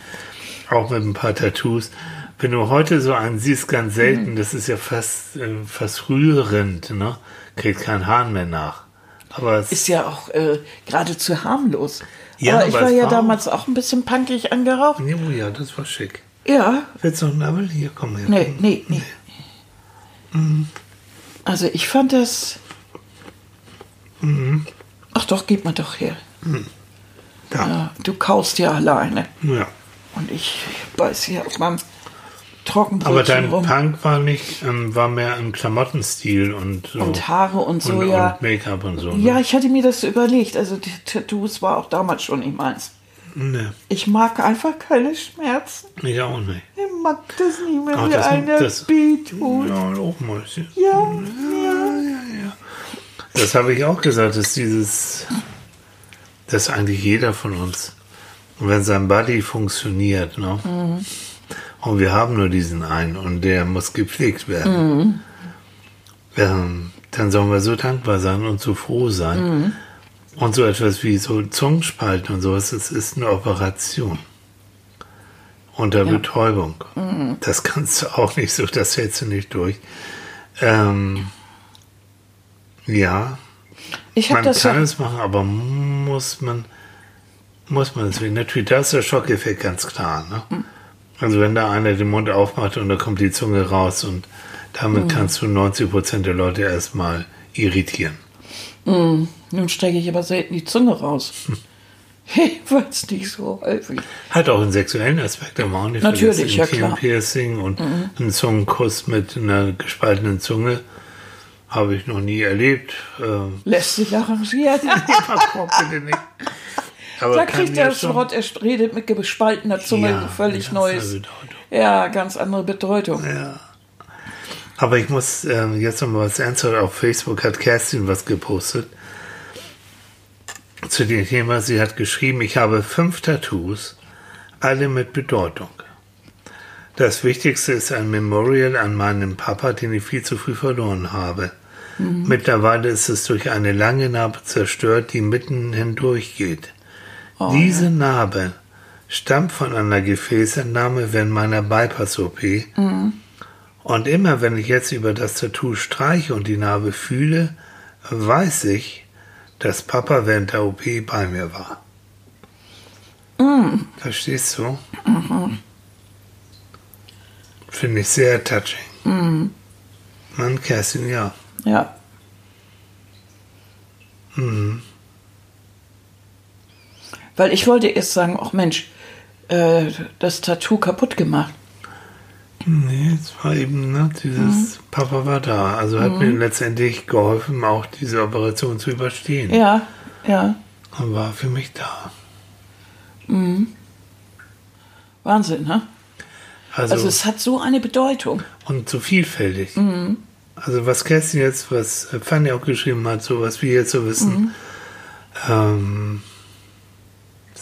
auch mit ein paar Tattoos. Wenn du heute so einen siehst, ganz selten, das ist ja fast, äh, fast rührend, ne? Kriegt kein Hahn mehr nach. Aber es ist ja auch äh, geradezu harmlos. Ja, aber ich war ja damals auch ein bisschen punkig angehaucht. Ja, oh ja, das war schick. Ja, Willst du noch einen Nabel? Hier, komm her. nee, nee, nee. Also ich fand das. Ach doch, gib mir doch her. Da. Ja, du kaust ja alleine. Ja. Und ich beiß hier auf meinem Trockenbrötchen Aber dein rum. Punk war nicht, ähm, war mehr im Klamottenstil und so. Und Haare und so, und, ja. Und Make-up und so. Ja, Ne? ich hatte mir das überlegt. Also die Tattoos war auch damals schon nicht meins. Nee, Ich mag einfach keine Schmerzen. ich auch nicht. Ich mag das nicht wie das- einer wehtut. Ja, auch mal. Ja, Das habe ich auch gesagt, dass dieses, dass eigentlich jeder von uns, wenn sein Body funktioniert, ne? Mhm. Und wir haben nur diesen einen und der muss gepflegt werden. Mhm. Ähm, dann sollen wir so dankbar sein und so froh sein, Mhm. Und so etwas wie so Zungenspalten und sowas, das ist eine Operation. Unter Ja. Betäubung. Das kannst du auch nicht so, das hältst du nicht durch. Ähm, ja, man kann ja, es machen, aber muss man, muss man es. Natürlich, da ist der Schockeffekt ganz klar. Ne? Hm. Also wenn da einer den Mund aufmacht und da kommt die Zunge raus und damit Hm. kannst du 90 Prozent der Leute erstmal irritieren. nun strecke ich aber selten die Zunge raus. Weil es nicht so häufig. Hat auch einen sexuellen Aspekt, aber auch nicht Natürlich, ja, klar. Mhm. Piercing und ein Zungenkuss mit einer gespaltenen Zunge habe ich noch nie erlebt. Ähm, Lässt sich arrangieren. Guck bitte nicht. Aber Da kriegt der Schrott, er redet mit gespaltener Zunge Ja, völlig neues. andere Bedeutung. Ja, ganz andere Bedeutung. Ja. Aber ich muss ähm, jetzt noch mal was ernsthaft. Auf Facebook hat Kerstin was gepostet zu dem Thema. Sie hat geschrieben, ich habe fünf Tattoos, alle mit Bedeutung. Das Wichtigste ist ein Memorial an meinen Papa, den ich viel zu früh verloren habe. Mittlerweile ist es durch eine lange Narbe zerstört, die mitten hindurch geht. Diese Narbe stammt von einer Gefäßentnahme während meiner Bypass-OP. Und immer wenn ich jetzt über das Tattoo streiche und die Narbe fühle, weiß ich, dass Papa während der OP bei mir war. Verstehst du? Finde ich sehr touching. Mann, Kerstin, ja. Ja. Weil ich wollte erst sagen, ach Mensch, äh, das Tattoo kaputt gemacht. Nee, es war eben, ne, dieses Papa war da. Also hat mir letztendlich geholfen, auch diese Operation zu überstehen. Ja, ja. Und war für mich da. Wahnsinn, ne? Also, Also es hat so eine Bedeutung. und so vielfältig. Mhm. Also was Kerstin jetzt, was Fanny auch geschrieben hat, so was wir jetzt so wissen, Mhm. ähm,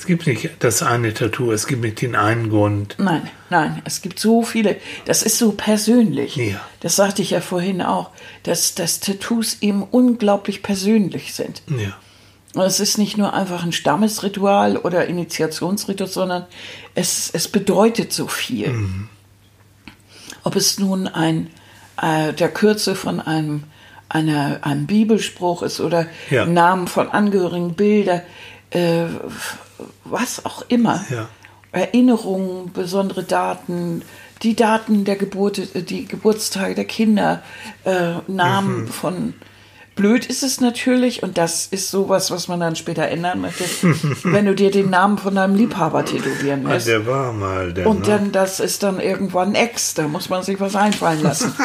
es gibt nicht das eine Tattoo, es gibt nicht den einen Grund. Nein, nein, es gibt so viele. Das ist so persönlich. Ja. Das sagte ich ja vorhin auch, dass, dass Tattoos eben unglaublich persönlich sind. Ja. Und es ist nicht nur einfach ein Stammesritual oder Initiationsritus, sondern es, es bedeutet so viel. Ob es nun ein, äh, der Kürze von einem, einer, einem Bibelspruch ist oder Ja. Namen von Angehörigen, Bilder, äh, was auch immer. Ja. Erinnerungen, besondere Daten, die Daten der Geburt, die Geburtstage der Kinder, äh, Namen von. Blöd ist es natürlich, und das ist sowas, was man dann später ändern möchte, wenn du dir den Namen von deinem Liebhaber tätowieren Ah, lässt. der war mal der. Und ne? dann, das ist dann irgendwann Ex, da muss man sich was einfallen lassen.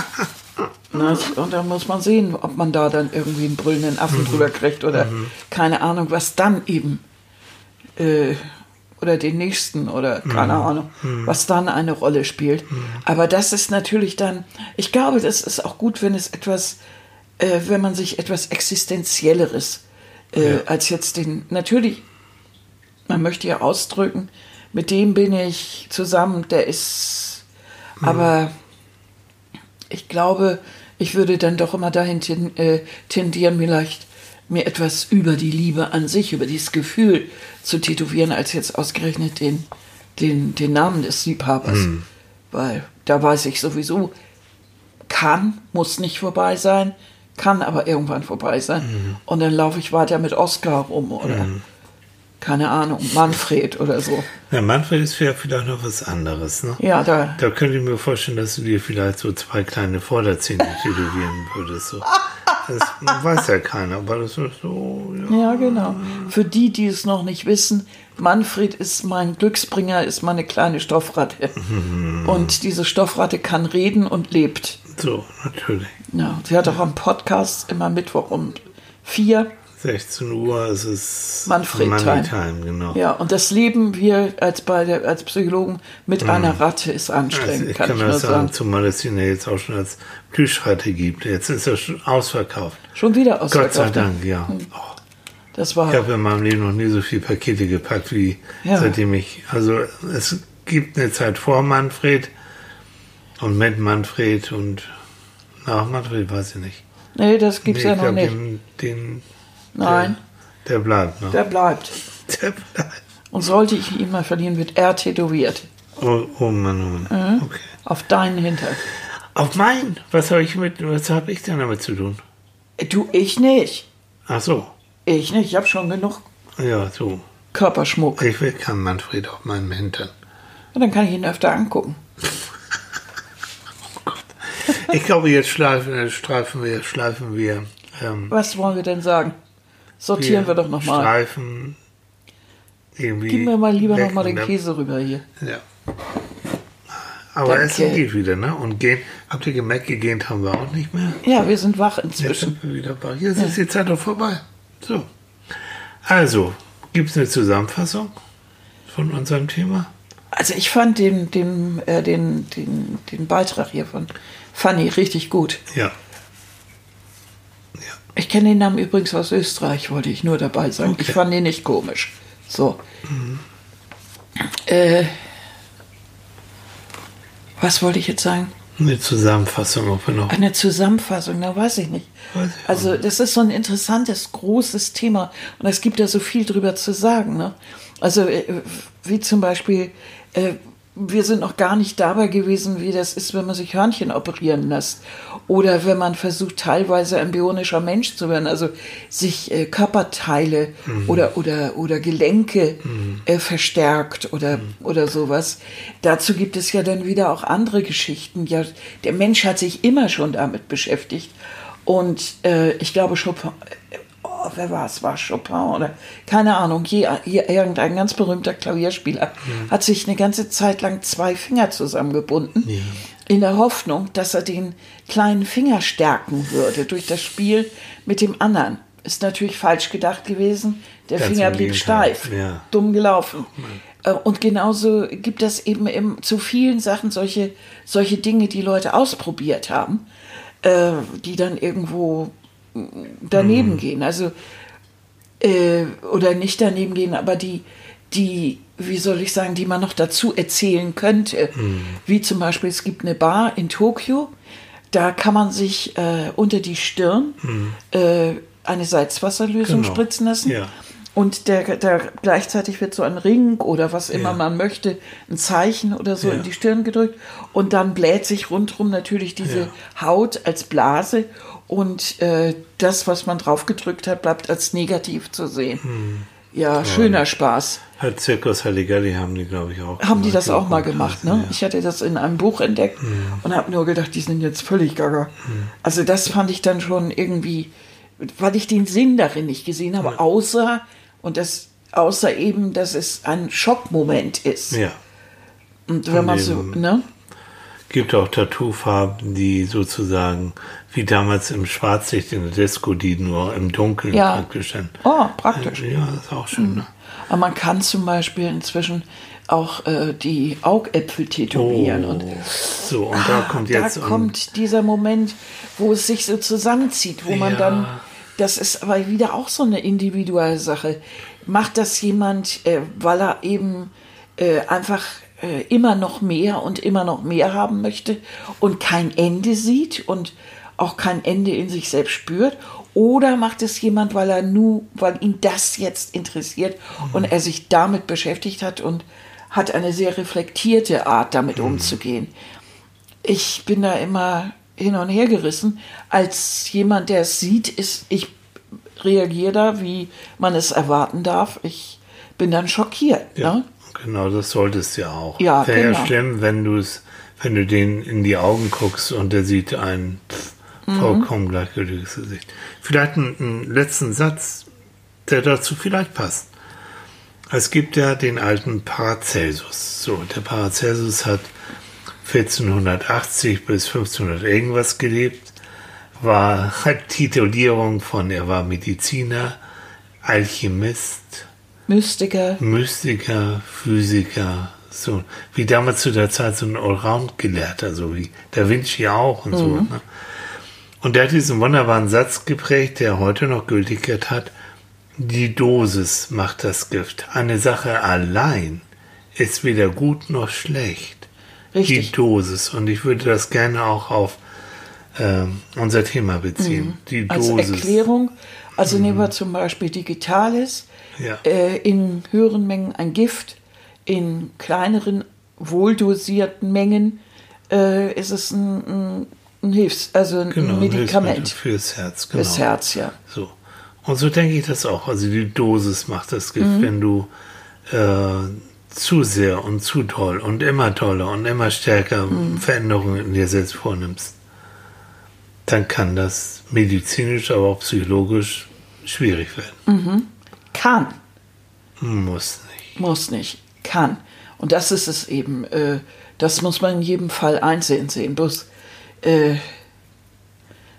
Ne? Und dann muss man sehen, ob man da dann irgendwie einen brüllenden Affen drüber kriegt oder keine Ahnung, was dann eben, äh, oder den nächsten oder keine Ahnung, was dann eine Rolle spielt. Aber das ist natürlich dann, ich glaube, das ist auch gut, wenn es etwas, äh, wenn man sich etwas Existenzielleres äh, Ja. als jetzt den, natürlich man möchte ja ausdrücken, mit dem bin ich zusammen, der ist, aber ich glaube, ich würde dann doch immer dahin äh, tendieren, vielleicht mir etwas über die Liebe an sich, über dieses Gefühl zu tätowieren, als jetzt ausgerechnet den, den, den Namen des Liebhabers. Weil da weiß ich sowieso, kann, muss nicht vorbei sein, kann aber irgendwann vorbei sein. Und dann laufe ich weiter mit Oscar rum oder keine Ahnung, Manfred oder so. Ja, Manfred ist ja vielleicht noch was anderes, ne? Ja, da. Da könnte ich mir vorstellen, dass du dir vielleicht so zwei kleine Vorderzähne tätowieren würdest. So. Das weiß ja keiner, aber das ist so. Ja. Ja, genau. Für die, die es noch nicht wissen, Manfred ist mein Glücksbringer, ist meine kleine Stoffratte. Und diese Stoffratte kann reden und lebt. So, natürlich. Ja, sie hat auch am Podcast immer Mittwoch um vier. 16 Uhr ist es Manfred Money Time. Time, genau. Ja, und das Leben wir als, bei der, als Psychologen mit einer Ratte ist Also anstrengend, ich kann, kann ich nur das sagen, sagen. zumal es ihn ja jetzt auch schon als Plüschratte gibt. Jetzt ist er schon ausverkauft. Schon wieder Gott sei ausverkauft. ne? Dank, ja. Oh, Das war. ich habe in meinem Leben noch nie so viele Pakete gepackt wie Ja. seitdem ich. Also es gibt eine Zeit vor Manfred und mit Manfred und nach Manfred weiß ich nicht. nee, das gibt's Nee, ja noch glaub, nicht. Den, den, Nein. Der bleibt, ne? Der bleibt. Der bleibt. Und sollte ich ihn mal verlieren, wird er tätowiert. Oh, oh Mann, oh Mann. Okay. Auf deinen Hintern. Auf meinen? Was habe ich mit, was habe ich denn damit zu tun? Du, ich nicht. Ach so. Ich nicht. Ich habe schon genug Ja, so. Körperschmuck. Ich will keinen Manfred auf meinem Hintern. Und dann kann ich ihn öfter angucken. Ich glaube, jetzt schleifen, äh, streifen wir, schleifen wir. Ähm, Was wollen wir denn sagen? Sortieren wir, doch nochmal. Streifen irgendwie. Gib mir mal lieber nochmal den Käse rüber hier. Ja. Aber Danke. Essen geht wieder, ne? Und gehen, habt ihr gemerkt, gegähnt haben wir auch nicht mehr. Ja, wir sind wach Jetzt inzwischen. sind wir wieder bei. Jetzt ist die Zeit doch vorbei. So. Also, gibt es eine Zusammenfassung von unserem Thema? Also ich fand den, den, äh, den, den, den Beitrag hier von Fanny richtig gut. Ja. Ich kenne den Namen übrigens aus Österreich, wollte ich nur dabei sagen. Ich Okay. fand den nicht komisch. So. Äh, was wollte ich jetzt sagen? Eine Zusammenfassung, ob wir noch. Eine Zusammenfassung, na weiß ich nicht. Weiß ich Also das ist so ein interessantes, großes Thema und es gibt da so viel drüber zu sagen. Ne? Also äh, wie zum Beispiel, äh, wir sind noch gar nicht dabei gewesen, wie das ist, wenn man sich Hörnchen operieren lässt oder wenn man versucht, teilweise ein bionischer Mensch zu werden, also sich äh, Körperteile oder, oder, oder Gelenke äh, verstärkt oder, oder sowas. Dazu gibt es ja dann wieder auch andere Geschichten. Ja, der Mensch hat sich immer schon damit beschäftigt. Und äh, ich glaube, Chopin, wer war es? War Chopin oder keine Ahnung, je, je, irgendein ganz berühmter Klavierspieler hat sich eine ganze Zeit lang zwei Finger zusammengebunden, in der Hoffnung, dass er den kleinen Finger stärken würde durch das Spiel mit dem anderen. Ist natürlich falsch gedacht gewesen. Der Ganz Finger blieb steif, ja. dumm gelaufen. Äh, Und genauso gibt es eben im, zu vielen Sachen solche, solche Dinge, die Leute ausprobiert haben, äh, die dann irgendwo daneben Mhm. gehen. Also, äh, oder nicht daneben gehen, aber die, die, wie soll ich sagen, die man noch dazu erzählen könnte. Mhm. Wie zum Beispiel, es gibt eine Bar in Tokio, da kann man sich äh, unter die Stirn äh, eine Salzwasserlösung Mhm. Genau. spritzen lassen. Ja. Und der, der gleichzeitig wird so ein Ring oder was immer Ja. man möchte, ein Zeichen oder so Ja. in die Stirn gedrückt. Und dann bläht sich rundherum natürlich diese. Haut als Blase. Und äh, das, was man drauf gedrückt hat, bleibt als negativ zu sehen. Hm. Ja, schöner Spaß. Hat Zirkus Halligalli haben die, glaube ich, auch. Haben die das auch mal Ja, gemacht, ja. ne? Ich hatte das in einem Buch entdeckt und habe nur gedacht, die sind jetzt völlig gaga. Also das fand ich dann schon irgendwie, weil ich den Sinn darin nicht gesehen habe, außer, und das, außer eben, dass es ein Schockmoment ist. Ja. Und wenn man so, ne? Gibt auch Tattoofarben, die sozusagen wie damals im Schwarzlicht in der Disco, die nur im Dunkeln Ja. praktisch sind. Oh, praktisch. Ja, das ist auch schön. Ne? Aber man kann zum Beispiel inzwischen auch äh, die Augäpfel tätowieren. und so, und da kommt jetzt. da um- kommt dieser Moment, wo es sich so zusammenzieht, wo man Ja. dann, das ist aber wieder auch so eine individuelle Sache. Macht das jemand, äh, weil er eben äh, einfach äh, immer noch mehr und immer noch mehr haben möchte und kein Ende sieht und auch kein Ende in sich selbst spürt? Oder macht es jemand, weil er nur, weil ihn das jetzt interessiert und er sich damit beschäftigt hat und hat eine sehr reflektierte Art, damit umzugehen? ich bin da immer hin und her gerissen. Als jemand, der es sieht, ist, ich reagiere da, wie man es erwarten darf. Ich bin dann schockiert. Ja, Ne? genau, das solltest du ja auch. Ja, Wäre genau. ja schlimm, wenn du es, wenn du den in die Augen guckst und der sieht ein pff, Mhm. Vollkommen gleichgültiges Gesicht. Vielleicht einen, einen letzten Satz, der dazu vielleicht passt. Es gibt ja den alten Paracelsus. So, der Paracelsus hat 1480 bis 1500 irgendwas gelebt, war hat Titulierung von, er war Mediziner, Alchemist, Mystiker. Mystiker, Physiker, so wie damals zu der Zeit so ein Allround-Gelehrter, so wie Da Vinci auch und so. Ne? Und der hat diesen wunderbaren Satz geprägt, der heute noch Gültigkeit hat. Die Dosis macht das Gift. Eine Sache allein ist weder gut noch schlecht. Richtig. Die Dosis. Und ich würde das gerne auch auf ähm, unser Thema beziehen. Die Als Dosis. Erklärung Also nehmen wir zum Beispiel Digitales, Ja. äh, in höheren Mengen ein Gift, in kleineren, wohldosierten Mengen äh, ist es ein, ein, ein Hilfs-, also ein Genau, Medikament Fürs Herz, genau. fürs Herz, ja. So. Und so denke ich das auch. Also die Dosis macht das Gift, Mhm. wenn du äh, zu sehr und zu toll und immer toller und immer stärker Mhm. Veränderungen in dir selbst vornimmst, dann kann das medizinisch, aber auch psychologisch schwierig werden. Kann, Muss nicht. muss nicht, kann. Und das ist es eben. Äh, das muss man in jedem Fall einsehen sehen. Bloß äh,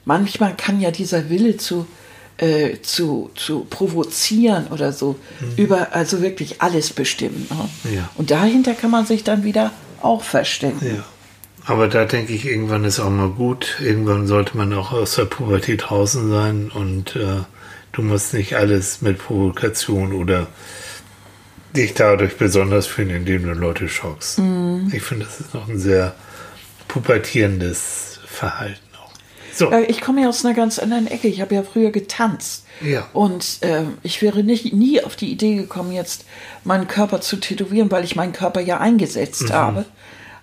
manchmal kann ja dieser Wille zu, äh, zu, zu provozieren oder so über also wirklich alles bestimmen. Ne? Ja. Und dahinter kann man sich dann wieder auch verstecken. Ja. Aber da denke ich, irgendwann ist auch mal gut. Irgendwann sollte man auch aus der Pubertät draußen sein und äh, du musst nicht alles mit Provokation oder dich dadurch besonders fühlen, indem du Leute schockst. Ich finde, das ist noch ein sehr pubertierendes Verhalten auch. So, Äh, Ich komme ja aus einer ganz anderen Ecke. Ich habe ja früher getanzt. Ja. Und äh, ich wäre nicht, nie auf die Idee gekommen, jetzt meinen Körper zu tätowieren, weil ich meinen Körper ja eingesetzt habe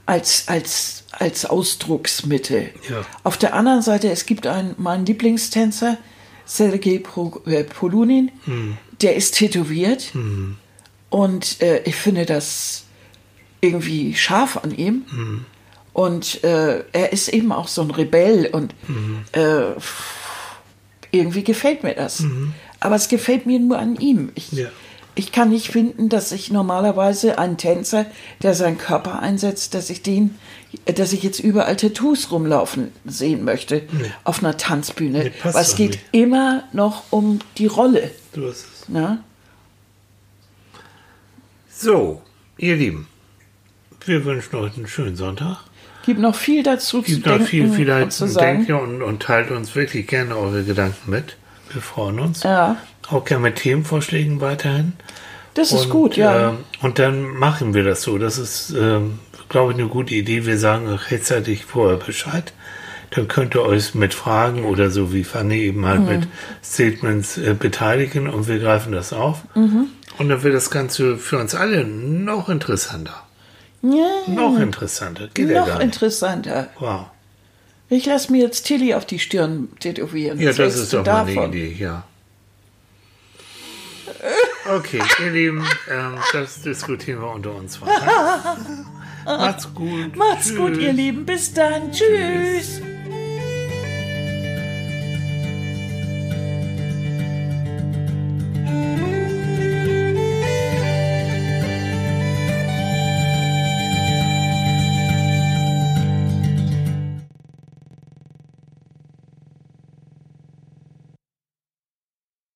als, als, als Ausdrucksmittel. Ja. Auf der anderen Seite, es gibt einen, meinen Lieblingstänzer, Sergei äh, Polunin, der ist tätowiert. Und äh, ich finde das irgendwie scharf an ihm. Und äh, er ist eben auch so ein Rebell und äh, irgendwie gefällt mir das. Aber es gefällt mir nur an ihm. Ich, Ja. ich kann nicht finden, dass ich normalerweise einen Tänzer, der seinen Körper einsetzt, dass ich den, dass ich jetzt überall Tattoos rumlaufen sehen möchte auf einer Tanzbühne. Nee, Weil es geht nicht. immer noch um die Rolle. du hast es. Ne? So, ihr Lieben, wir wünschen euch einen schönen Sonntag. Gibt noch viel dazu zu Gibt noch denken viel, und zu sagen. und, und teilt uns wirklich gerne eure Gedanken mit. Wir freuen uns. Ja, Auch gerne mit Themenvorschlägen weiterhin. das ist und, gut, ja. ähm, und dann machen wir das so. Das ist, ähm, glaube ich, eine gute Idee. Wir sagen euch rechtzeitig vorher Bescheid. Dann könnt ihr euch mit Fragen oder so wie Fanny eben halt Mhm. mit Statements äh, beteiligen und wir greifen das auf. Und dann wird das Ganze für uns alle noch interessanter. Ja Noch interessanter. Geht ja noch nicht. interessanter. Wow. Ich lasse mir jetzt Tilly auf die Stirn tätowieren. Ja, Was das ist doch mal eine davon? Idee, ja. Okay, ihr Lieben, ähm, das diskutieren wir unter uns weiter. Macht's gut. Macht's gut, Tschüss. ihr Lieben. Bis dann. Tschüss.